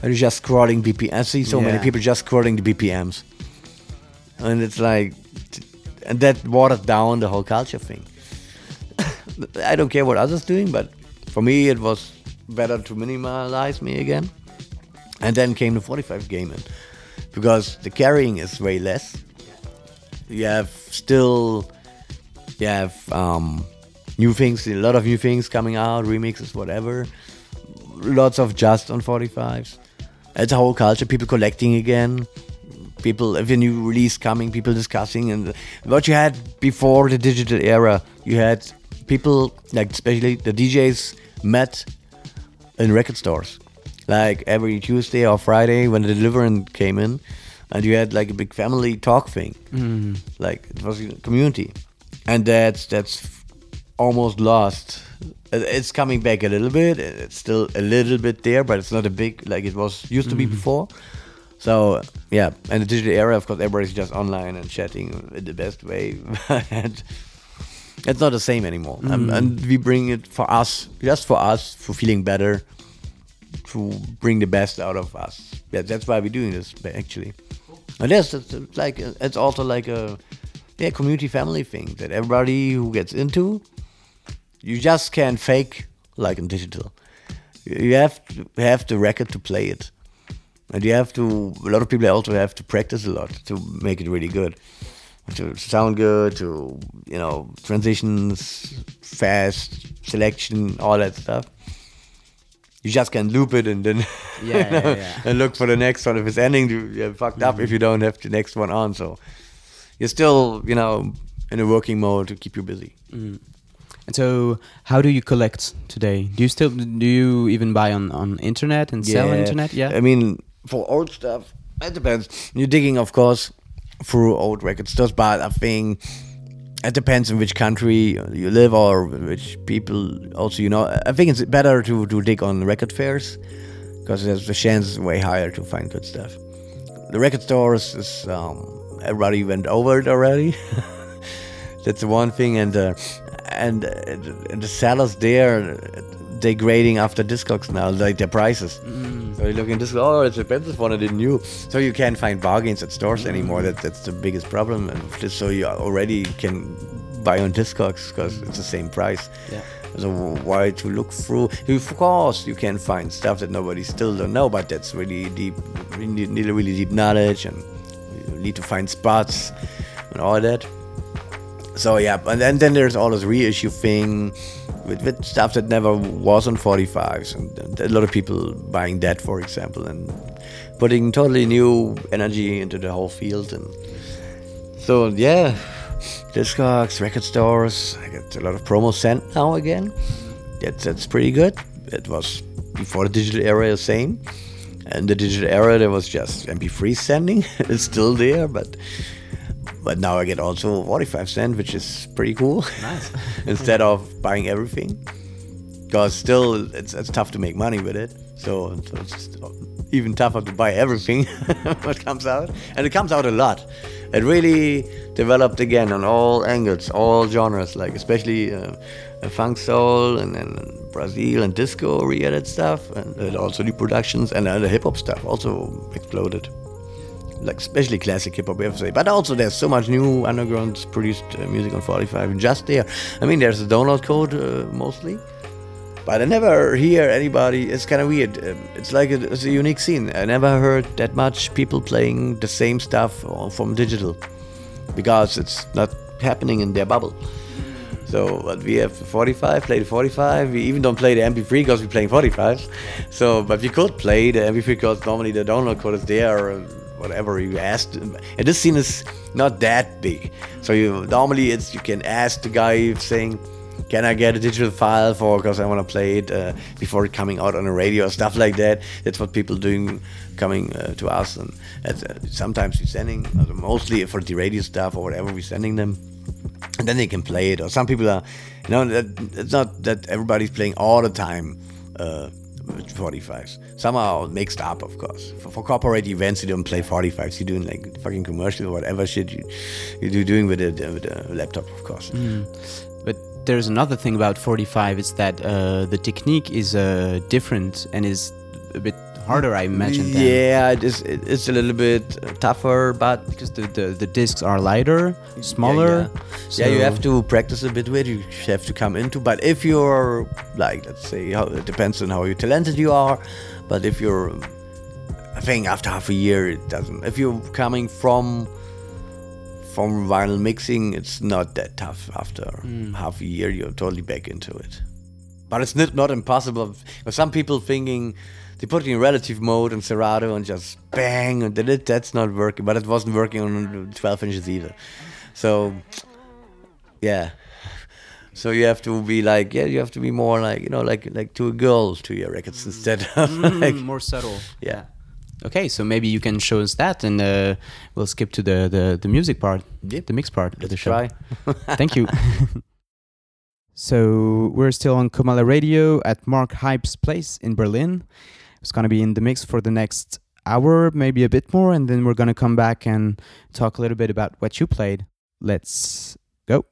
and you're just scrolling BPM. I see so many people just scrolling the BPMs. and it's like, and that watered down the whole culture thing. I don't care what others doing, but for me it was better to minimalize me again. And then came the 45 game in, because the carrying is way less. You have still, you have um, new things, a lot of new things coming out, remixes, whatever. Lots of just on 45s. It's a whole culture, people collecting again people if a new release coming people discussing and what you had before the digital era you had people like especially the djs met in record stores like every tuesday or friday when the deliverance came in and you had like a big family talk thing. Like it was a community. And that's that's almost lost. It's coming back a little bit. It's still a little bit there but it's not a big like it was used to be before. So yeah, and the digital era, of course, everybody's just online and chatting in the best way. and it's not the same anymore. Um, and we bring it for us, just for us, for feeling better, to bring the best out of us. Yeah, that's why we're doing this actually. And yes, it's, it's like it's also like a yeah community family thing that everybody who gets into, you just can't fake like in digital. You have to have the record to play it and you have to a lot of people also have to practice a lot to make it really good to sound good to you know transitions fast selection all that stuff you just can loop it and then Yeah, you know, yeah, yeah. and look for the next one if it's ending you- you're fucked up if you don't have the next one on so you're still you know in a working mode to keep you busy mm. And so, how do you collect today? Do you still do you even buy on on internet and sell on internet? Yeah. I mean, for old stuff, it depends. You're digging, of course, through old record stores, but I think it depends on which country you live or which people also, you know. I think it's better to, to dig on record fairs because there's the chance way higher to find good stuff. The record stores is, um, everybody went over it already. That's one thing, and uh, and, uh, and the sellers there degrading after Discogs now, like their prices. Mm. So you look in Discogs, oh, it's expensive one I didn't knew. So you can't find bargains at stores mm. anymore. That that's the biggest problem. And just so you already can buy on Discogs because it's the same price. Yeah. So why to look through? Of course, you can find stuff that nobody still don't know, but that's really deep. You need, need a really deep knowledge, and you need to find spots and all that. So yeah, and then, then there's all this reissue thing with, with stuff that never was on 45s, and, a lot of people buying that, for example, and putting totally new energy into the whole field. And so yeah, Discogs, record stores, I get a lot of promo sent now again. That's that's pretty good. It was before the digital era, the same. And the digital era, there was just MP3 sending. it's still there, but but now I get also 45 cent, which is pretty cool. Nice. Instead of buying everything, because still it's, it's tough to make money with it. So, so it's just even tougher to buy everything what comes out, and it comes out a lot. It really developed again on all angles, all genres, like especially uh, uh, funk soul and then Brazil and disco re-edit stuff, and, and also new productions and uh, the hip hop stuff also exploded like especially classic hip hop, we have to say. But also, there's so much new underground produced uh, music on 45 just there. I mean, there's a download code uh, mostly, but I never hear anybody. It's kind of weird. Um, It's like a, it's a unique scene. I never heard that much people playing the same stuff uh, from digital because it's not happening in their bubble. So, but we have 45, play the 45. We even don't play the MP3 because we're playing 45s. So, but we could play the MP3 because normally the download code is there or whatever you asked. And this scene is not that big. So you normally it's you can ask the guy saying, "Can I get a digital file for because I want to play it uh, before it coming out on the radio?" Or stuff like that. That's what people doing coming uh, to us, and uh, sometimes we're sending, uh, mostly for the radio stuff or whatever, we're sending them and then they can play it. Or some people are, you know, that, it's not that everybody's playing all the time uh, 45s. Some are mixed up, of course. For, for corporate events, you don't play 45s. You're doing like fucking commercial or whatever shit you you do doing with a, with a laptop, of course. But there's another thing about 45 is that uh, the technique is uh, different and is a bit harder, I imagine. Than, Yeah, it is. It's a little bit tougher, but because the, the the discs are lighter, smaller. Yeah, yeah. yeah, you have to practice a bit with. You have to come into. But if you're like, let's say, how, it depends on how talented you are. But if you're, I think after half a year, it doesn't. If you're coming from from vinyl mixing, it's not that tough. After hmm. half a year, you're totally back into it. But it's not not impossible. Some people thinking they put it in relative mode and Serato and just bang and did it. That's not working. But it wasn't working on 12 inches either. So yeah. So you have to be like yeah, you have to be more like you know like like to a girl to your records instead of like Mm, more subtle. yeah. Okay, so maybe you can show us that, and uh, we'll skip to the, the, the music part, Yep. the mix part of the show. try. Thank you. so we're still on Comala Radio at Marc Hype's place in Berlin. It's gonna be in the mix for the next hour, maybe a bit more, and then we're gonna come back and talk a little bit about what you played. Let's go.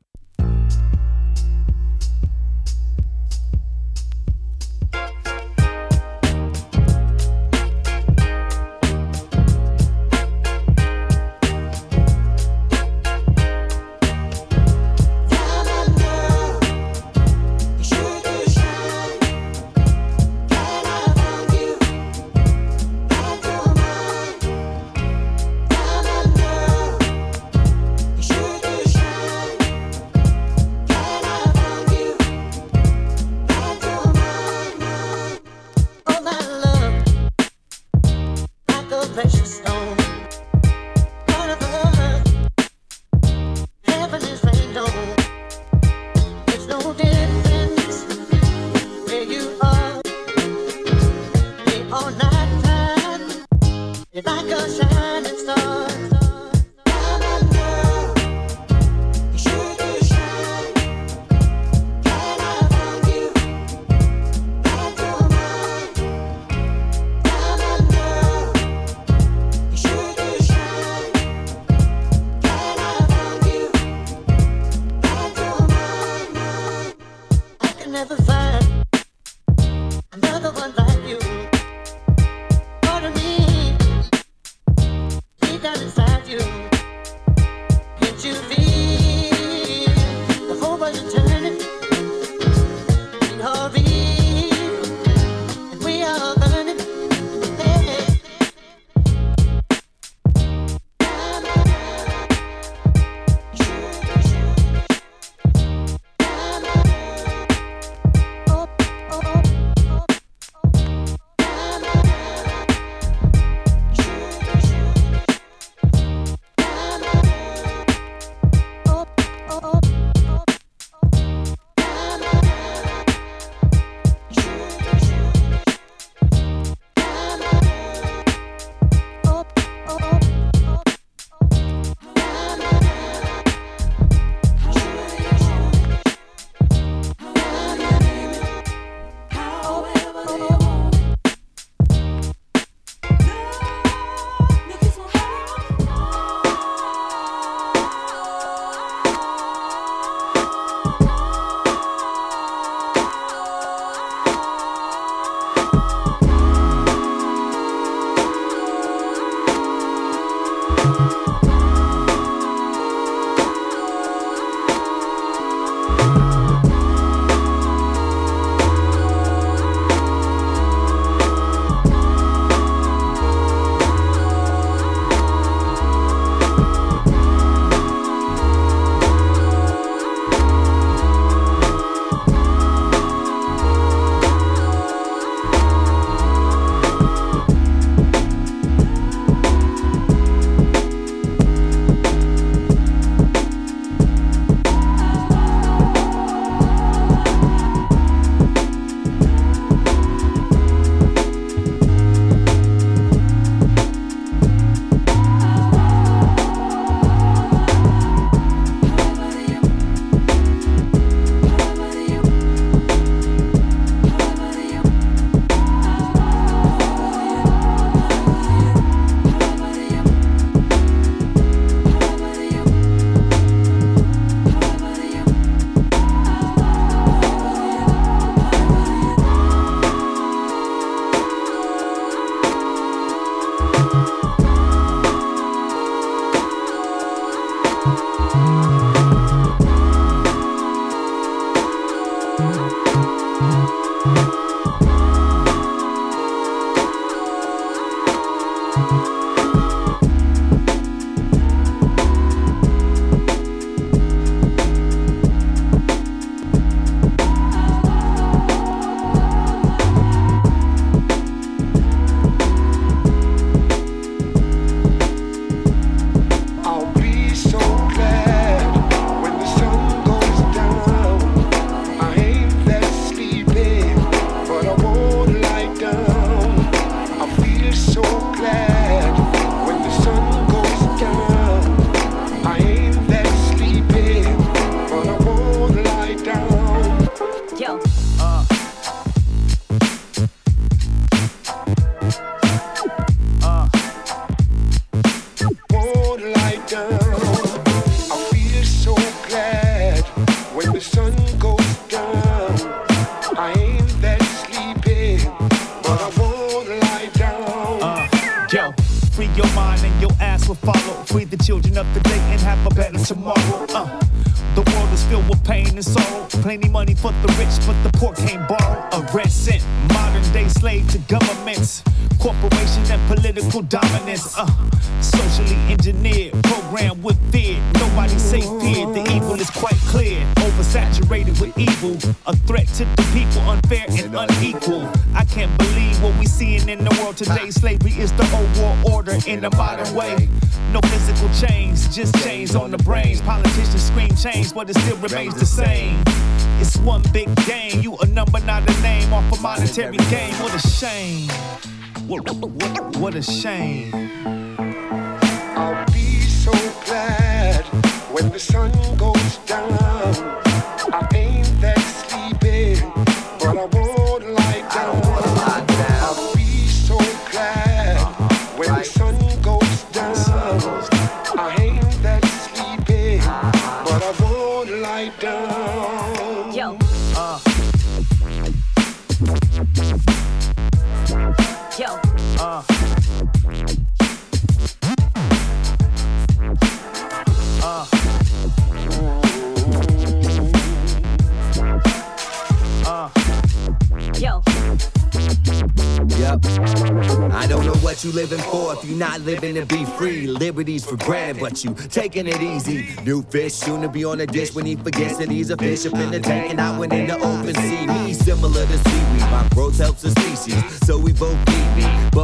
Shame. You. Taking it easy. New fish soon to be on the dish. When he forgets that he's a fish up in the tank and I went in the open sea. Me similar to seaweed, my growth helps the species, so we both but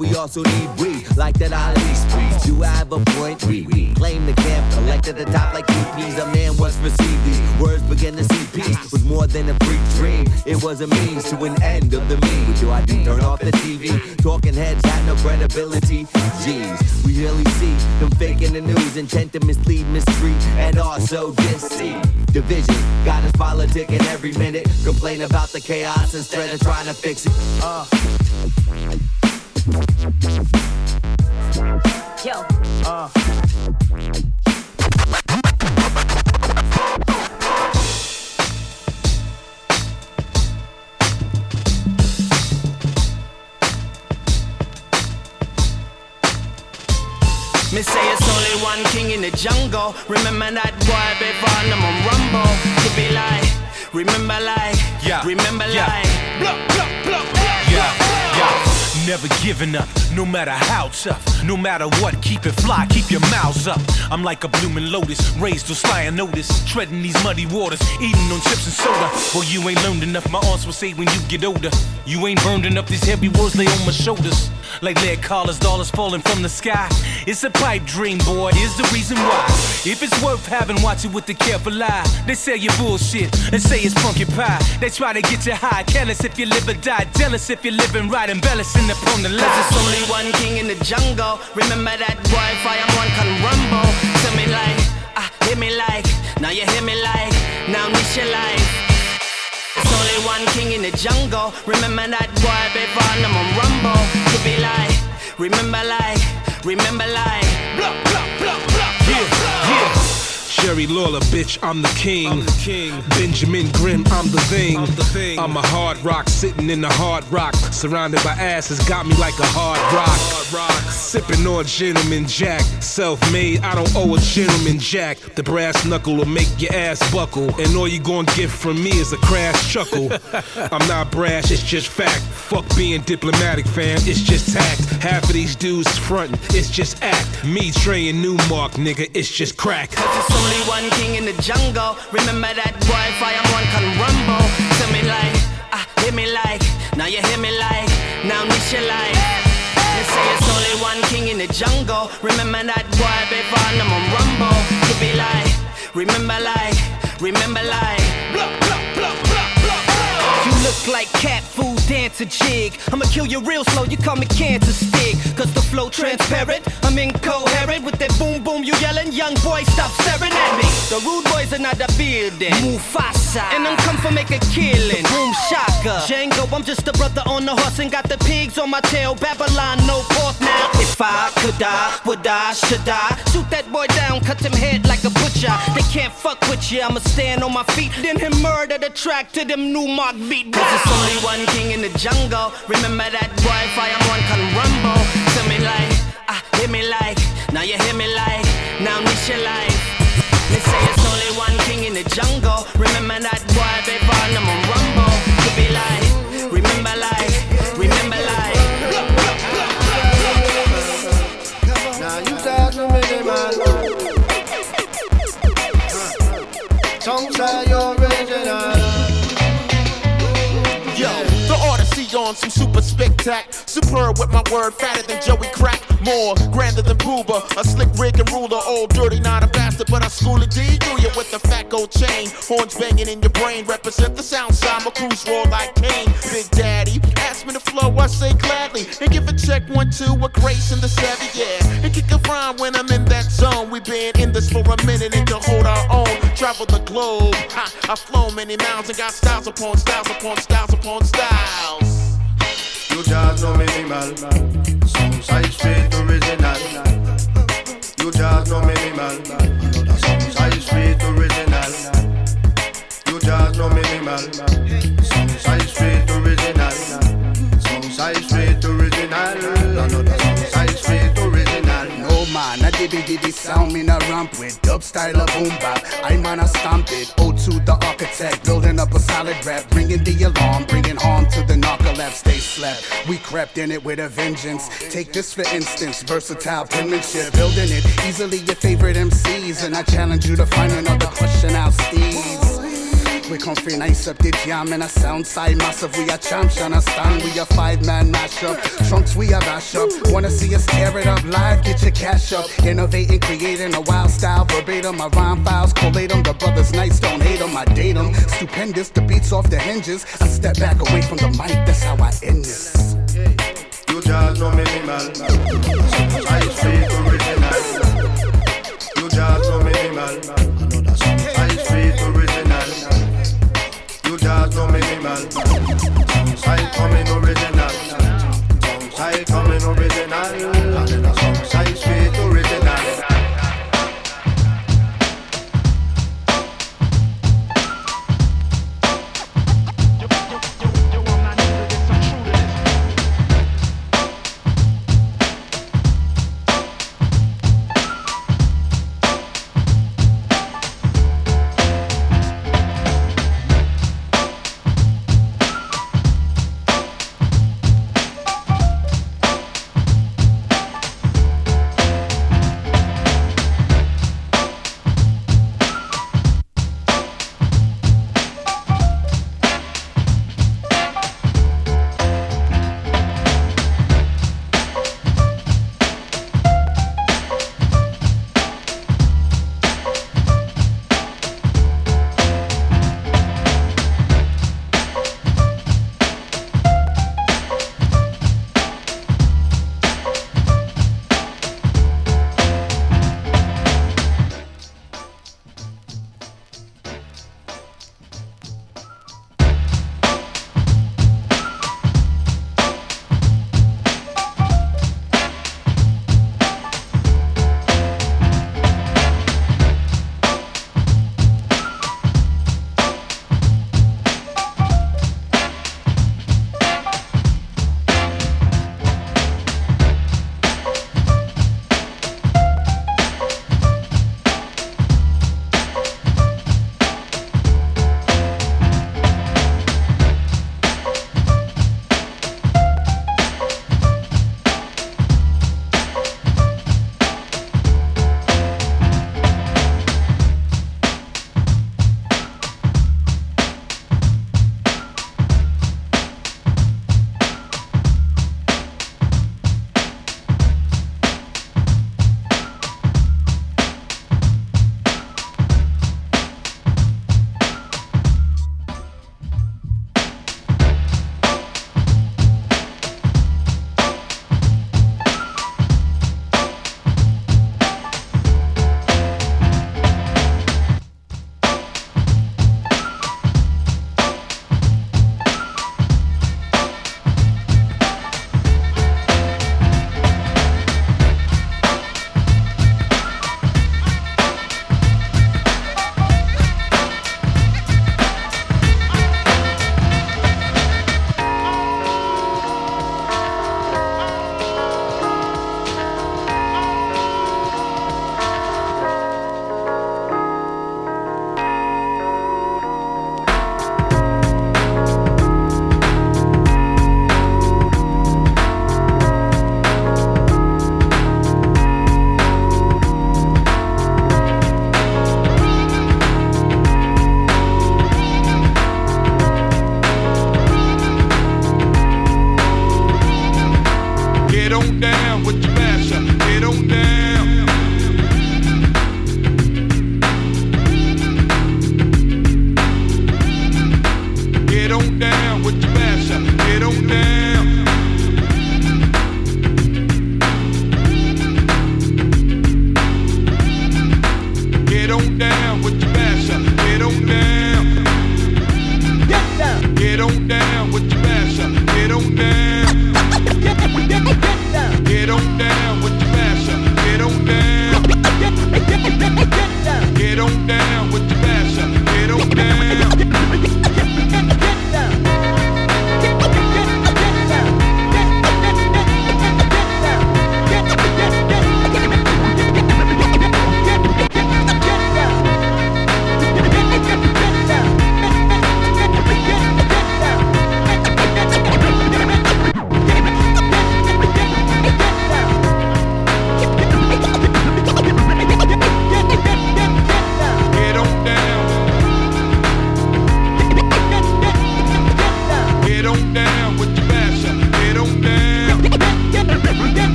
we also need we like that Ali speech. Do I have a point? We, claim the camp, collect at the top like EPs. A man once received these words, begin to see peace was more than a freak dream. It was a means to an end of the me. What do I do? Turn off the TV. Talking heads had no credibility. Jeez, we really see them faking the news, intent to mislead, mistreat, and also deceive. Division got us politicking every minute. Complain about the chaos instead of trying to fix it. Uh. Yo. Me say it's only one king in the jungle. Remember that boy before them on rumble. To be like, remember like, Yeah, remember yeah. like. Blah, blah, blah, blah, Yeah, yeah. Never giving up, no matter how tough. No matter what, keep it fly, keep your mouths up. I'm like a blooming lotus, raised on sly and notice. Treading these muddy waters, eating on chips and soda. Well, you ain't learned enough, my aunts will say when you get older. You ain't burned enough, these heavy words lay on my shoulders. Like lead collars, dollars falling from the sky. It's a pipe dream, boy, here's the reason why. If it's worth having, watch it with the careful eye. They sell you bullshit and say it's pumpkin pie. They try to get you high, careless if you live or die. Jealous if you're living right, embellishing upon the lie. it's only one king in the jungle. Remember that boy, fire one can rumble. Tell me like, ah, hear me like, now you hear me like, now miss your life. It's only one king in the jungle. Remember that boy before them on rumble. To be like, remember like, remember like, Jerry Lawler, bitch, I'm the king. I'm the king. Benjamin Grimm, I'm the thing. I'm the thing. I'm a hard rock sitting in the hard rock. Surrounded by asses, got me like a hard rock. Hard rock. Sipping on gentleman jack. Self made, I don't owe a gentleman jack. The brass knuckle will make your ass buckle. And all you gonna get from me is a crash chuckle. I'm not brash, it's just fact. Fuck being diplomatic, fam, it's just tact. Half of these dudes frontin', it's just act. Me, Trey, and Newmark, nigga, it's just crack. Only one king in the jungle. Remember that boy, fire one can rumble. Tell me like, ah, hear me like, now you hear me like, now miss your life. They say it's only one king in the jungle. Remember that boy, before them on rumble. To be like, remember like, remember like, blah, blah, blah, blah, blah, blah. You look like cat food, dance a jig. I'ma kill you real slow, you call me cancer stick. Cause the flow transparent, I'm incoherent. With that boom boom, you yelling, young boy, stop staring at me. The rude boys are not the building. Mufasa. And I'm come for make a killing. Boom shaka. Django, I'm just a brother on the horse and got the pigs on my tail. Babylon, no pork now. If I could die, would I, should I? Shoot that boy down, cut him head like a butcher. They can't fuck with you, I'ma stand on my feet. Then him murder the track to them new mark beat. Cause it's only one king in the jungle. Remember that boy, fire one can rumble. Tell me like, ah, hear me like, now you hear me like, now this your life. They say it's only one king in the jungle. Remember that boy, baby, I'm on rumble. Could be like, remember like, remember like. Now you talk to me, man. Some say you're original. On some super spectac. Superb with my word, fatter than Joey Crack. More grander than Booba. A slick rig and ruler, old dirty, not a bastard, but I school it. Do you with the fat gold chain? Horns banging in your brain. Represent the sound side, my cruise roll like Kane. Big Daddy, ask me to flow, I say gladly. And give a check one, two, with grace in the savvy, yeah. And kick a rhyme when I'm in that zone. we been in this for a minute and can hold our own. Travel the globe, ha, I've flown many miles and got styles upon styles upon styles upon styles. You just know minimal. Some side straight original. You just know minimal. Some side straight original. You just know minimal. Diddy sound me a ramp with dub style of boom bap. I man a stamp it. O to the architect, building up a solid rap, bringing the alarm, bringing harm to the narcolepsy. They slept, we crept in it with a vengeance. Take this for instance, versatile penmanship, building it easily your favorite MCs, and I challenge you to find another question out, Steve's. We come free nice up the jam and a sound side massive. We a champion, a stand. We a five man mashup. Trunks we a bash up. Wanna see us tear it up live? Get your cash up. Innovating, creating a wild style verbatim. My rhyme files collate 'em. The brothers nice don't hate 'em. I date 'em. Stupendous, the beats off the hinges. I step back away from the mic. That's how I end this. You just know minimal. Some side straight original. You just know minimal. Know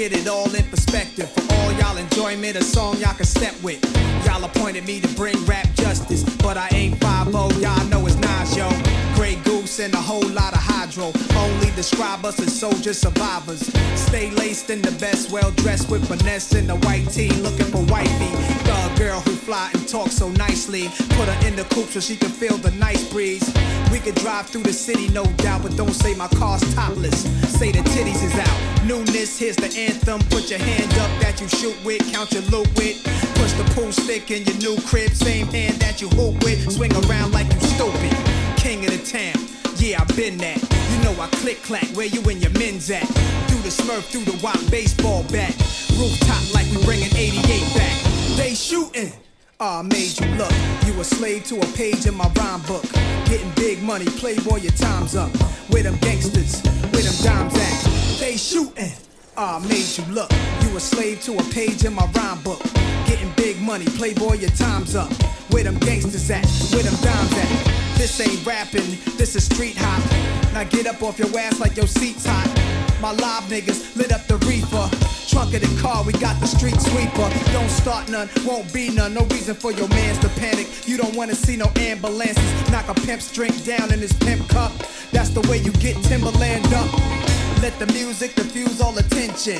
get it all in perspective. For all y'all enjoyment, a song y'all can step with. Y'all appointed me to bring rap justice, but I ain't 5 y'all and a whole lot of hydro. Only describe us as soldier survivors. Stay laced in the best, well dressed with finesse in the white tee, looking for wifey. The girl who fly and talk so nicely. Put her in the coupe so she can feel the nice breeze. We could drive through the city, no doubt, but don't say my car's topless. Say the titties is out. Newness, here's the anthem. Put your hand up that you shoot with, count your loot with. Push the pool stick in your new crib, same hand that you hoop with. Swing around like you stupid. King of the town, yeah, I've been that. You know I click clack, where you and your men's at? Through the smurf, through the wop baseball bat. Rooftop like we bringing 88 back. They shooting. Ah, made you look. You a slave to a page in my rhyme book. Getting big money, playboy, your time's up. Where them gangsters, where them dimes at? They shooting. Ah, made you look. You a slave to a page in my rhyme book. Getting big money, playboy, your time's up. Where them gangsters at? Where them dimes at? This ain't rapping, this is street hop. Now get up off your ass like your seat's hot. My live niggas lit up the reefer. Trunk of the car, we got the street sweeper. Don't start none, won't be none. No reason for your mans to panic. You don't wanna see no ambulances. Knock a pimp's drink down in his pimp cup. That's the way you get Timberland up. Let the music diffuse all attention.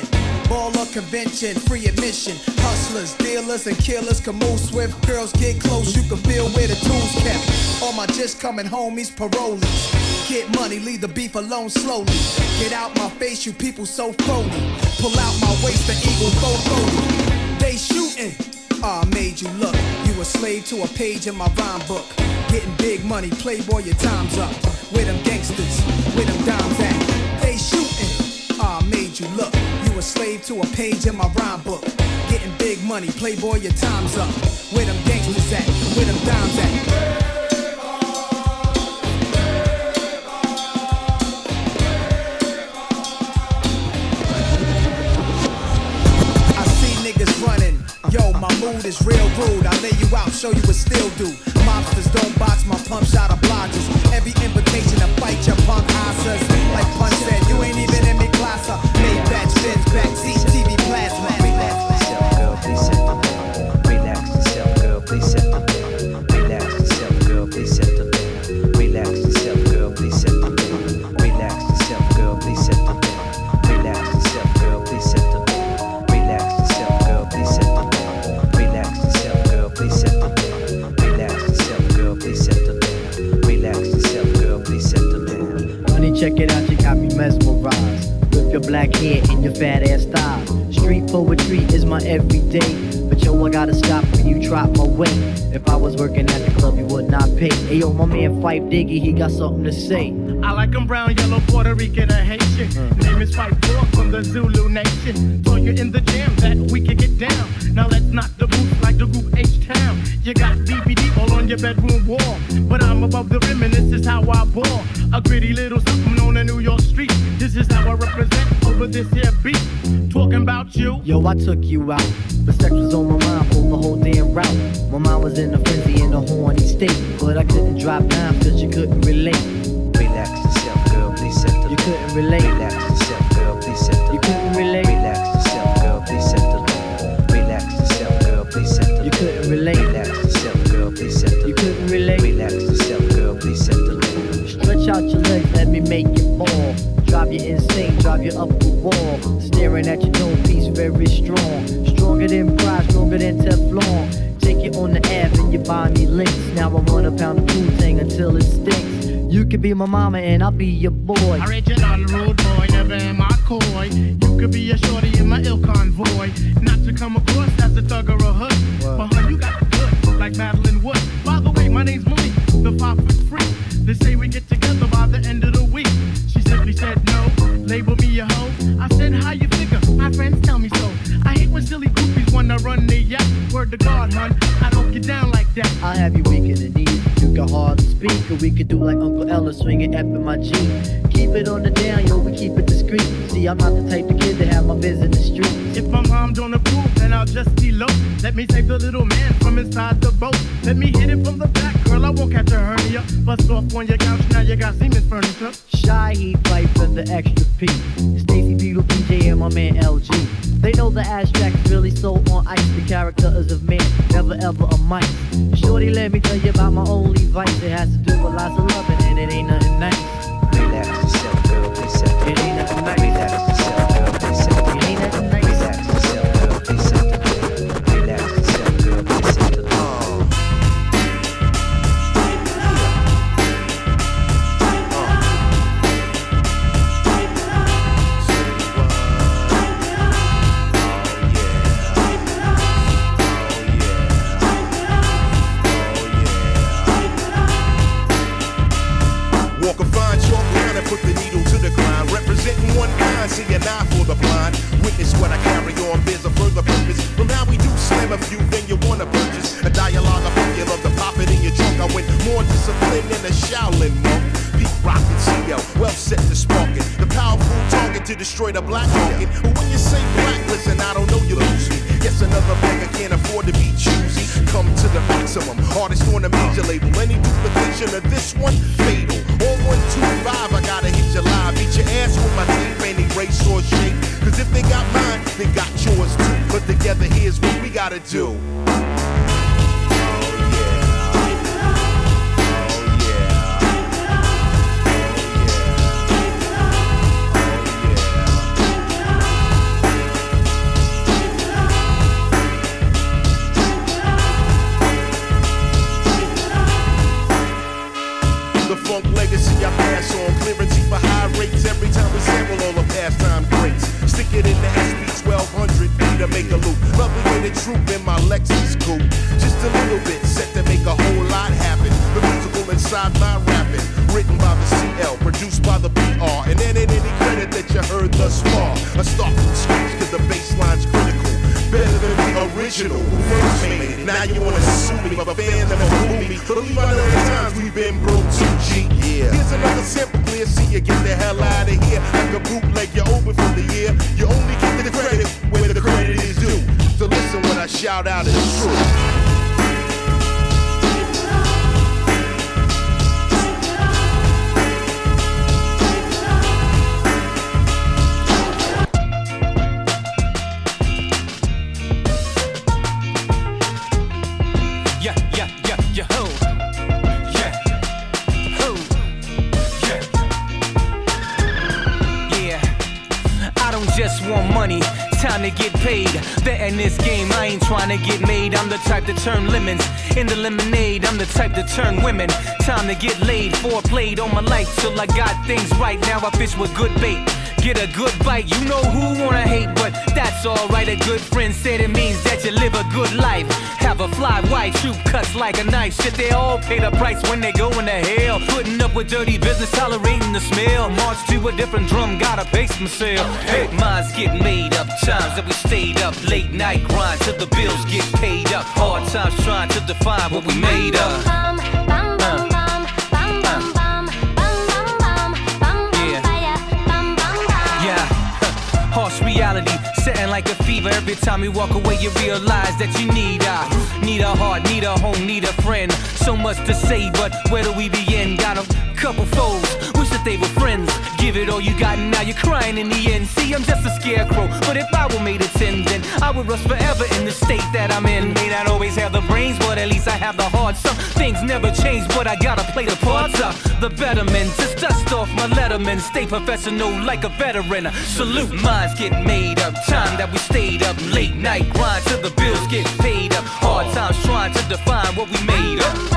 Ball Baller convention, free admission. Hustlers, dealers, and killers can move swift. Girls get close, you can feel where the tools kept. All my just coming homies, parolees. Get money, leave the beef alone slowly. Get out my face, you people so phony. Pull out my waist, the eagle photo. They shooting. I made you look. You a slave to a page in my rhyme book. Getting big money, playboy, your time's up. Where them gangsters, where them dimes at? They shooting. Ah, made you look. You a slave to a page in my rhyme book. Getting big money, playboy, your time's up. Where them gangsters at? Where them dimes at? I see niggas running. Yo, my mood is real rude. I lay you out, show you what still do. Mobsters don't box my pump shot of blockers. Every invitation to fight your punk asses. Like Punch said, you ain't even in me class. Made batch fins, backseat, Hair and your fat ass style. Street poetry is my everyday. But yo, I gotta stop when you drop my way. If I was working at the club, you would not pay. Hey yo, my man Phife Diggy, he got something to say. Like 'em brown, yellow, Puerto Rican, or Haitian. Mm. Name is Fight Four from the Zulu Nation. Saw you in the jam that we can get down. Now let's knock the booth like the group H Town. You got BBD all on your bedroom wall. But I'm above the rim and this is how I ball. A gritty little something on a New York street. This is how I represent over this here beat. Talking about you. Yo, I took you out, but sex was on my mind for the whole damn route. My mind was in a frenzy in a horny state, but I couldn't drop down cause you couldn't relate. Couldn't relate. Relax yourself, girl, please set the You couldn't relate. Relax yourself, girl, please set the Relax yourself, girl, please set the You couldn't relate. Relax yourself, girl, please set the You couldn't relate. Relax yourself, girl, please set the Stretch out your legs, let me make you fall. Drive you insane, drive you up the wall. Staring at your dome piece, very strong. Stronger than pride, stronger than Teflon. Take you on the Ave and you buy me links. Now I want a pound of food thing until it stinks. You could be my mama and I'll be your boy. Original rude boy, never am I coy. You could be a shorty in my ill convoy. Not to come across as a thug or a hood. But hun, you got the good, like Madeline Wood. By the way, my name's Malik, the five foot freak. They say we get together by the end of the week. She simply said no, label me a hoe. I said, how you figure? My friends tell me so. I hate when silly goofies wanna run their yap. Word to God, hun, I don't get down like that. I'll have you weak in the knees. Can hardly speak, or we could do like Uncle Ella swinging F in my G. Keep it on the down, yo, we keep it discreet. See, I'm not the type of kid to have my biz in the street. If my mom don't approve, then I'll just elope. Let me save the little man from inside the boat. Let me hit it from the back, girl. I won't catch a hernia. Bust off on your couch, now you got Seaman's furniture. Shy he fight for the extra P. Stacy Beetle, PJ, and my man LG. They know the abstract is really so on ice. The character is of man, never ever a mic. Shorty, let me tell you about my only vice. It has to do with lots of loving, and it ain't nothing nice. Relax women. Time to get laid. Four on my life till I got things right. Now I fish with good bait. Get a good bite. You know who wanna hate, but that's alright. A good friend said it means that you live a good life. Have a fly white shoot cuts like a knife. Shit, they all pay the price when they go into hell. Putting up with dirty business, tolerating the smell. March to a different drum, gotta pace myself. Hey, minds get made up, times that we stayed up. Late night grind till the bills get paid up. Hard times trying to define what we made of. Every time you walk away, you realize that you need a need a heart, need a home, need a friend. So much to say, but where do we begin? Got a couple foes, were friends. Give it all you got, and now you're crying in the end. See, I'm just a scarecrow, but if I were made of tin, then I would rust forever in the state that I'm in. May not always have the brains, but at least I have the heart. Some things never change, but I gotta play the parts up. The betterment, just dust off my letterman. Stay professional like a veteran. Salute, minds get made up. Time that we stayed up, late night grind till the bills get paid up. Hard times trying to define what we made up.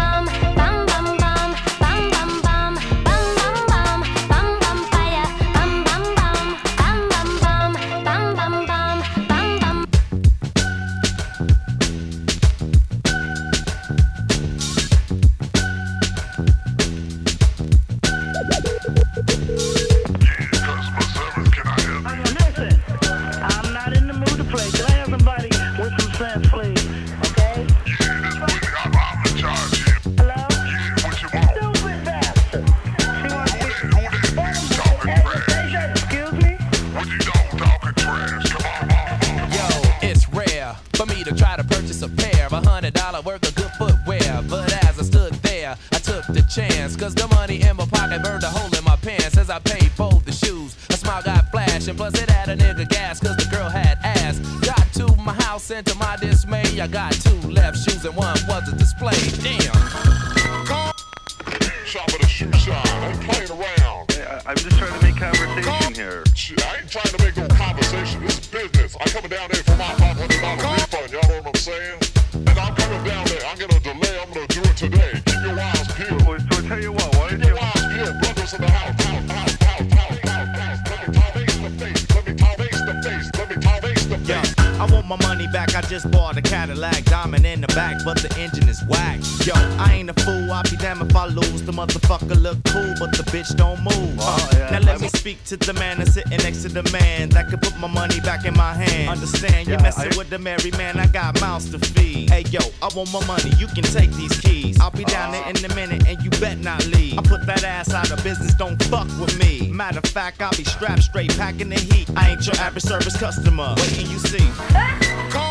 To the man that's sitting next to the man that could put my money back in my hand. Understand? You're Yeah, messing I- with the merry man. I got mouths to feed. Hey yo, I want my money. You can take these keys. I'll be down there uh. in a minute, and you bet not leave. I put that ass out of business. Don't fuck with me. Matter of fact, I'll be strapped straight, packing the heat. I ain't your average service customer. What till you see.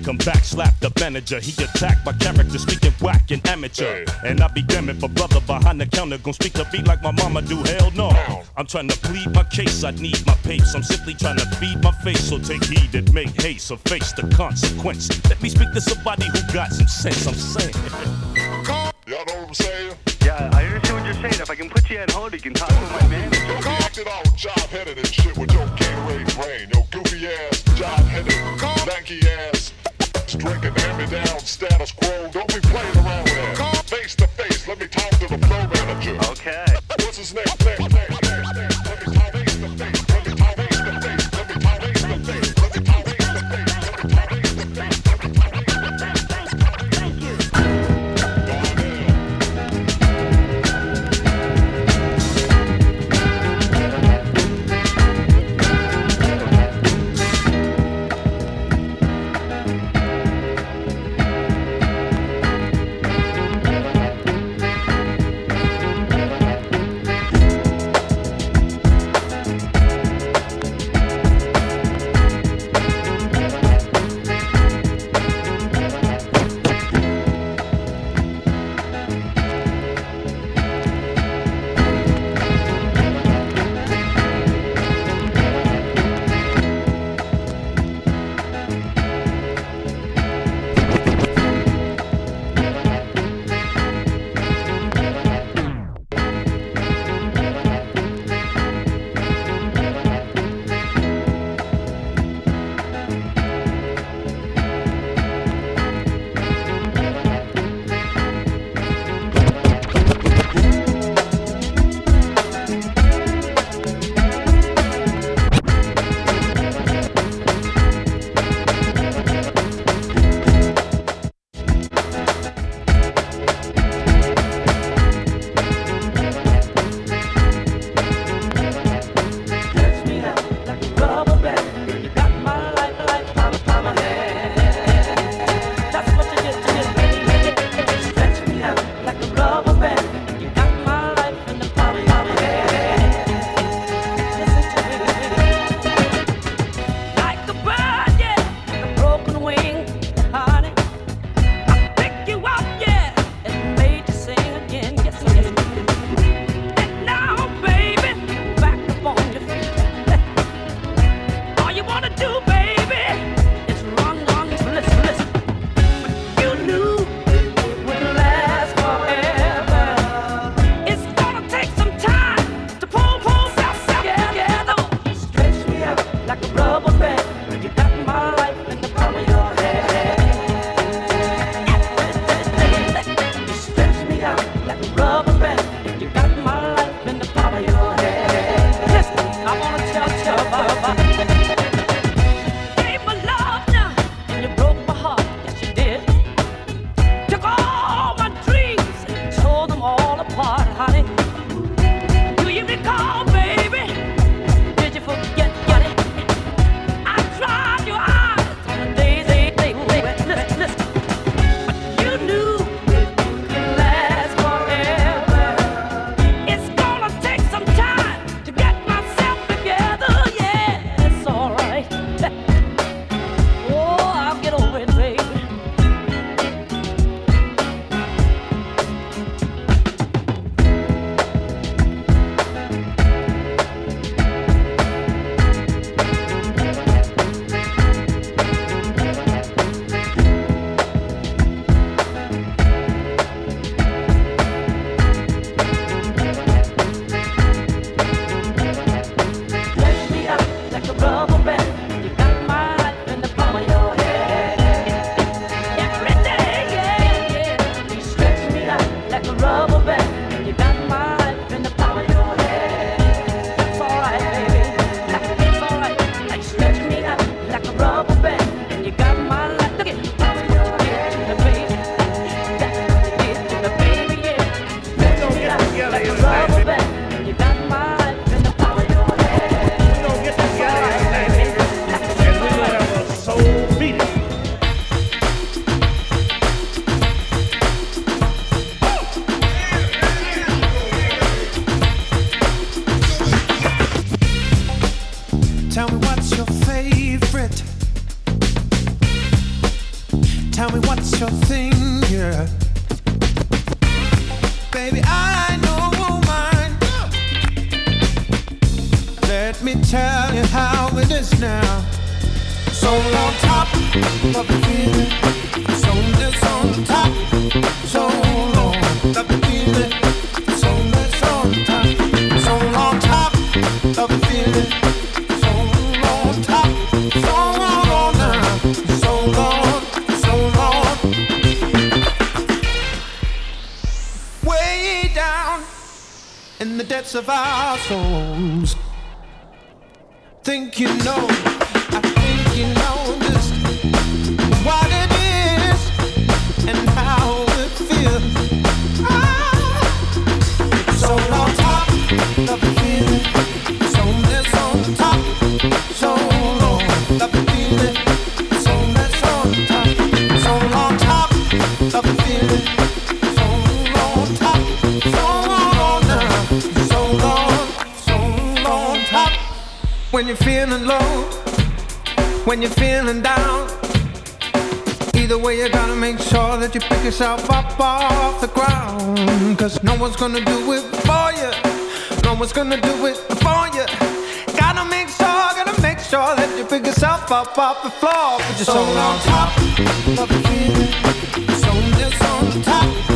I'ma run and come back, slap the manager. He attacked my character, speaking whack and amateur. And I be damn if a brother behind the counter gon' speak the beat like my mama do. Hell no. I'm trying to plead my case, I need my papes. I'm simply trying to feed my face, so take heed and make haste or face the consequence. Let me speak to somebody who got some sense, I'm saying. Y'all know what I'm saying? Yeah, I understand what you're saying. If I can put you on hold, you can talk with my manager. Yo, he acted all job-headed and shit with your Gatorade brain. Yo, goofy ass, job-headed, lanky ass, yourself up off the ground. Cause no one's gonna do it for you. No one's gonna do it for you. Gotta make sure, gotta make sure that you pick yourself up off the floor. Put your soul on top of the feeling. Soul on top.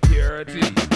security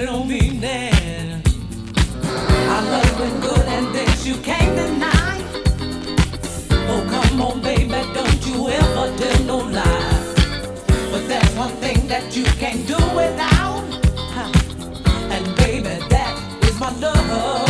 It don't mean that Our love been good and this you can't deny. Oh, come on, baby, don't you ever tell no lie. But there's one thing that you can't do without. And baby, that is my love.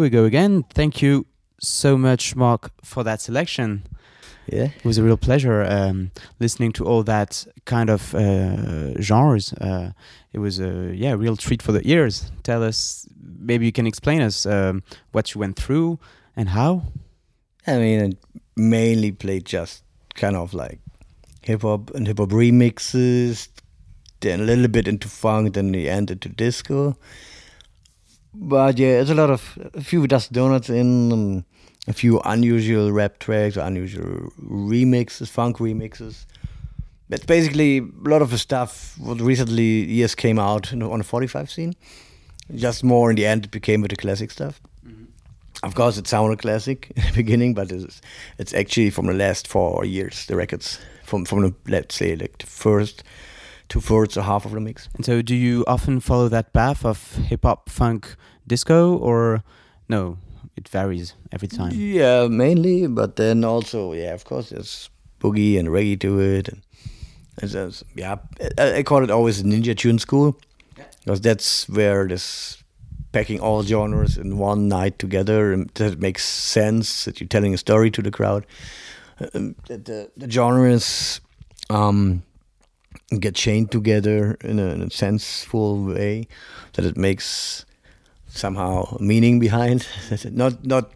Here we go again. Thank you so much, Marc, for that selection. Yeah. It was a real pleasure um, listening to all that kind of uh, genres. Uh, it was a yeah, real treat for the ears. Tell us, maybe you can explain us um, what you went through and how. I mean, I mainly played just kind of like hip hop and hip hop remixes, then a little bit into funk, then the end into disco. But yeah, it's a lot of a few Dusty Donuts in, um, a few unusual rap tracks, unusual remixes, funk remixes. That's basically a lot of the stuff what recently years came out on the 45 scene. Just more in the end, it became with the classic stuff. Of course, it sounded classic in the beginning, but it's, it's actually from the last four years, the records from from the let's say like the first two thirds or half of the mix. And so, do you often follow that path of hip hop, funk, disco, or no? It varies every time. Yeah, mainly, but then also, yeah, of course, there's boogie and reggae to it, and it's, it's, yeah, I, I call it always Ninja Tune school, because that's where this packing all genres in one night together and that makes sense that you're telling a story to the crowd. Um, the, the, the genres um, get chained together in a, in a senseful way that it makes somehow meaning behind. not not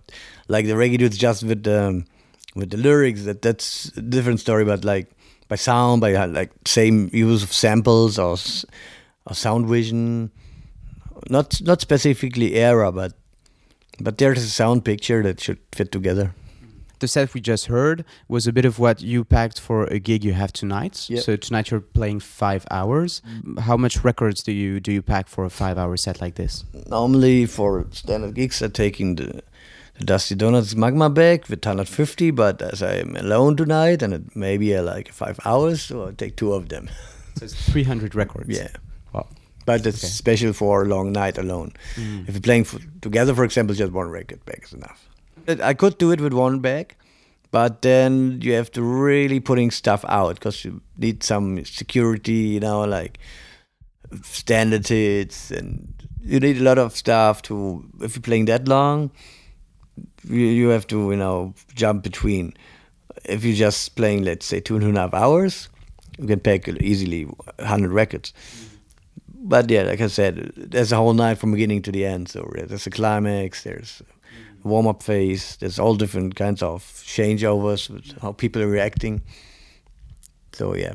like the reggae dudes just with the with the lyrics. That that's a different story. But like by sound, by uh, like same use of samples or, or sound vision. Not not specifically era, but but there's a sound picture that should fit together. The set we just heard was a bit of what you packed for a gig you have tonight. Yep. So tonight you're playing five hours. How much records do you do you pack for a five-hour set like this? normally for standard gigs I'm taking the, the Dusty Donuts Magma bag with 150 but as I'm alone tonight and it maybe uh, like five hours so I'll take two of them So it's 300 records. yeah Wow. but it's special for a long night alone Mm. if you're playing f together for example just one record bag is enough I could do it with one bag but then you have to really putting stuff out because you need some security you know like standard hits and you need a lot of stuff to if you're playing that long you, you have to you know jump between. If you're just playing let's say two and a half hours you can pack easily 100 records. Mm-hmm. But yeah like i said there's a whole night from beginning to the end so there's a climax there's a warm-up phase there's all different kinds of changeovers with how people are reacting so yeah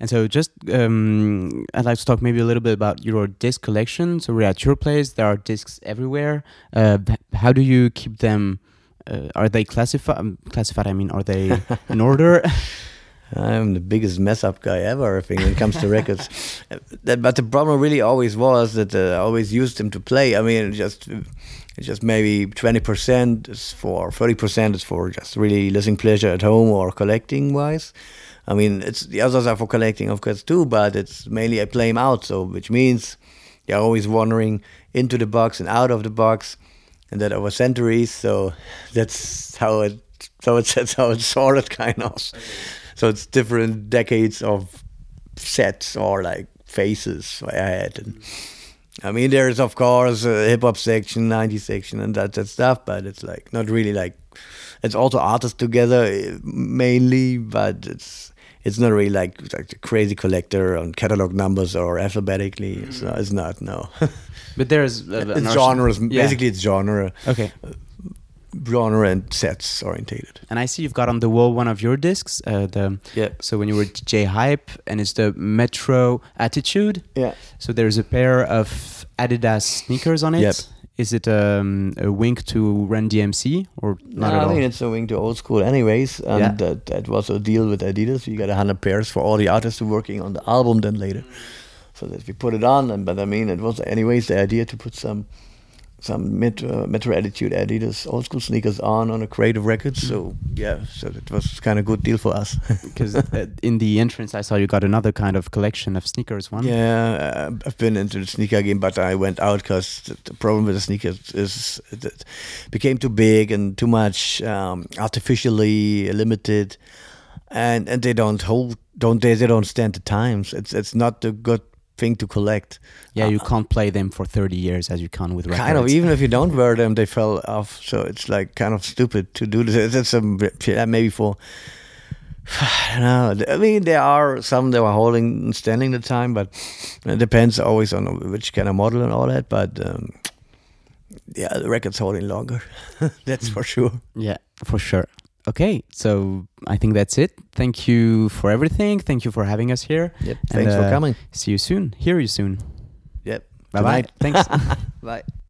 And so, just um, I'd like to talk maybe a little bit about your disc collection. So we're at your place. There are discs everywhere. Uh, how do you keep them? Uh, are they classified? Um, classified? I mean, are they in order? I'm the biggest mess up guy ever, I think, when it comes to records. Uh, That, but the problem really always was that uh, I always used them to play. I mean, just it's just maybe 20% is for 30% is for just really listening pleasure at home or collecting wise. I mean, it's the others are for collecting, of course, too. But it's mainly I play them out, so which means they're always wandering into the box and out of the box, and that over centuries. So that's how it. So it's that's how it's sorted, kind of. So it's different decades of sets or like phases I had. And I mean, there's of course a hip hop section, 90s section, and that that stuff, but it's like not really like. It's also artists together eh, mainly, but it's it's not really like like a crazy collector on catalog numbers or alphabetically. It's not. It's not no. But there's uh, it's genres. Yeah. Basically, it's genre. Okay. Genre and sets orientated. And I see you've got on the wall one of your discs. Uh, the yeah. So when you were J Hype, and it's the Metro Attitude. Yeah. So there's a pair of Adidas sneakers on it. Yep. Is it um, a wink to Run DMC or not no, at I all? mean it's a wink to old school, anyways, and Yeah. that that was a deal with Adidas. You got a hundred pairs for all the artists who working on the album. Then later, so that we put it on. And but I mean, it was anyways the idea to put some some Metro, Metro Attitude Adidas old school sneakers on on a Creative Records. So yeah, so it was kind of good deal for us. Because uh, in the entrance, I saw you got another kind of collection of sneakers. One. Yeah, uh, I've been into the sneaker game, but I went out because the, the problem with the sneakers is it it became too big and too much um, artificially limited, and and they don't hold, don't they? They don't stand the times. It's it's not a good thing to collect. Yeah, you can't play them for 30 years as you can with records. Kind of, even if you don't wear them, they fell off. So it's like kind of stupid to do this. That's some maybe for. I don't know. I mean, there are some that were holding and standing the time, but it depends always on which kind of model and all that. But um, yeah, the record's holding longer. That's for sure. Yeah, for sure. Okay, so I think that's it. Thank you for everything. Thank you for having us here. Yep, And, thanks for uh, coming. See you soon. Hear you soon. Yep. Bye bye. Thanks. Bye.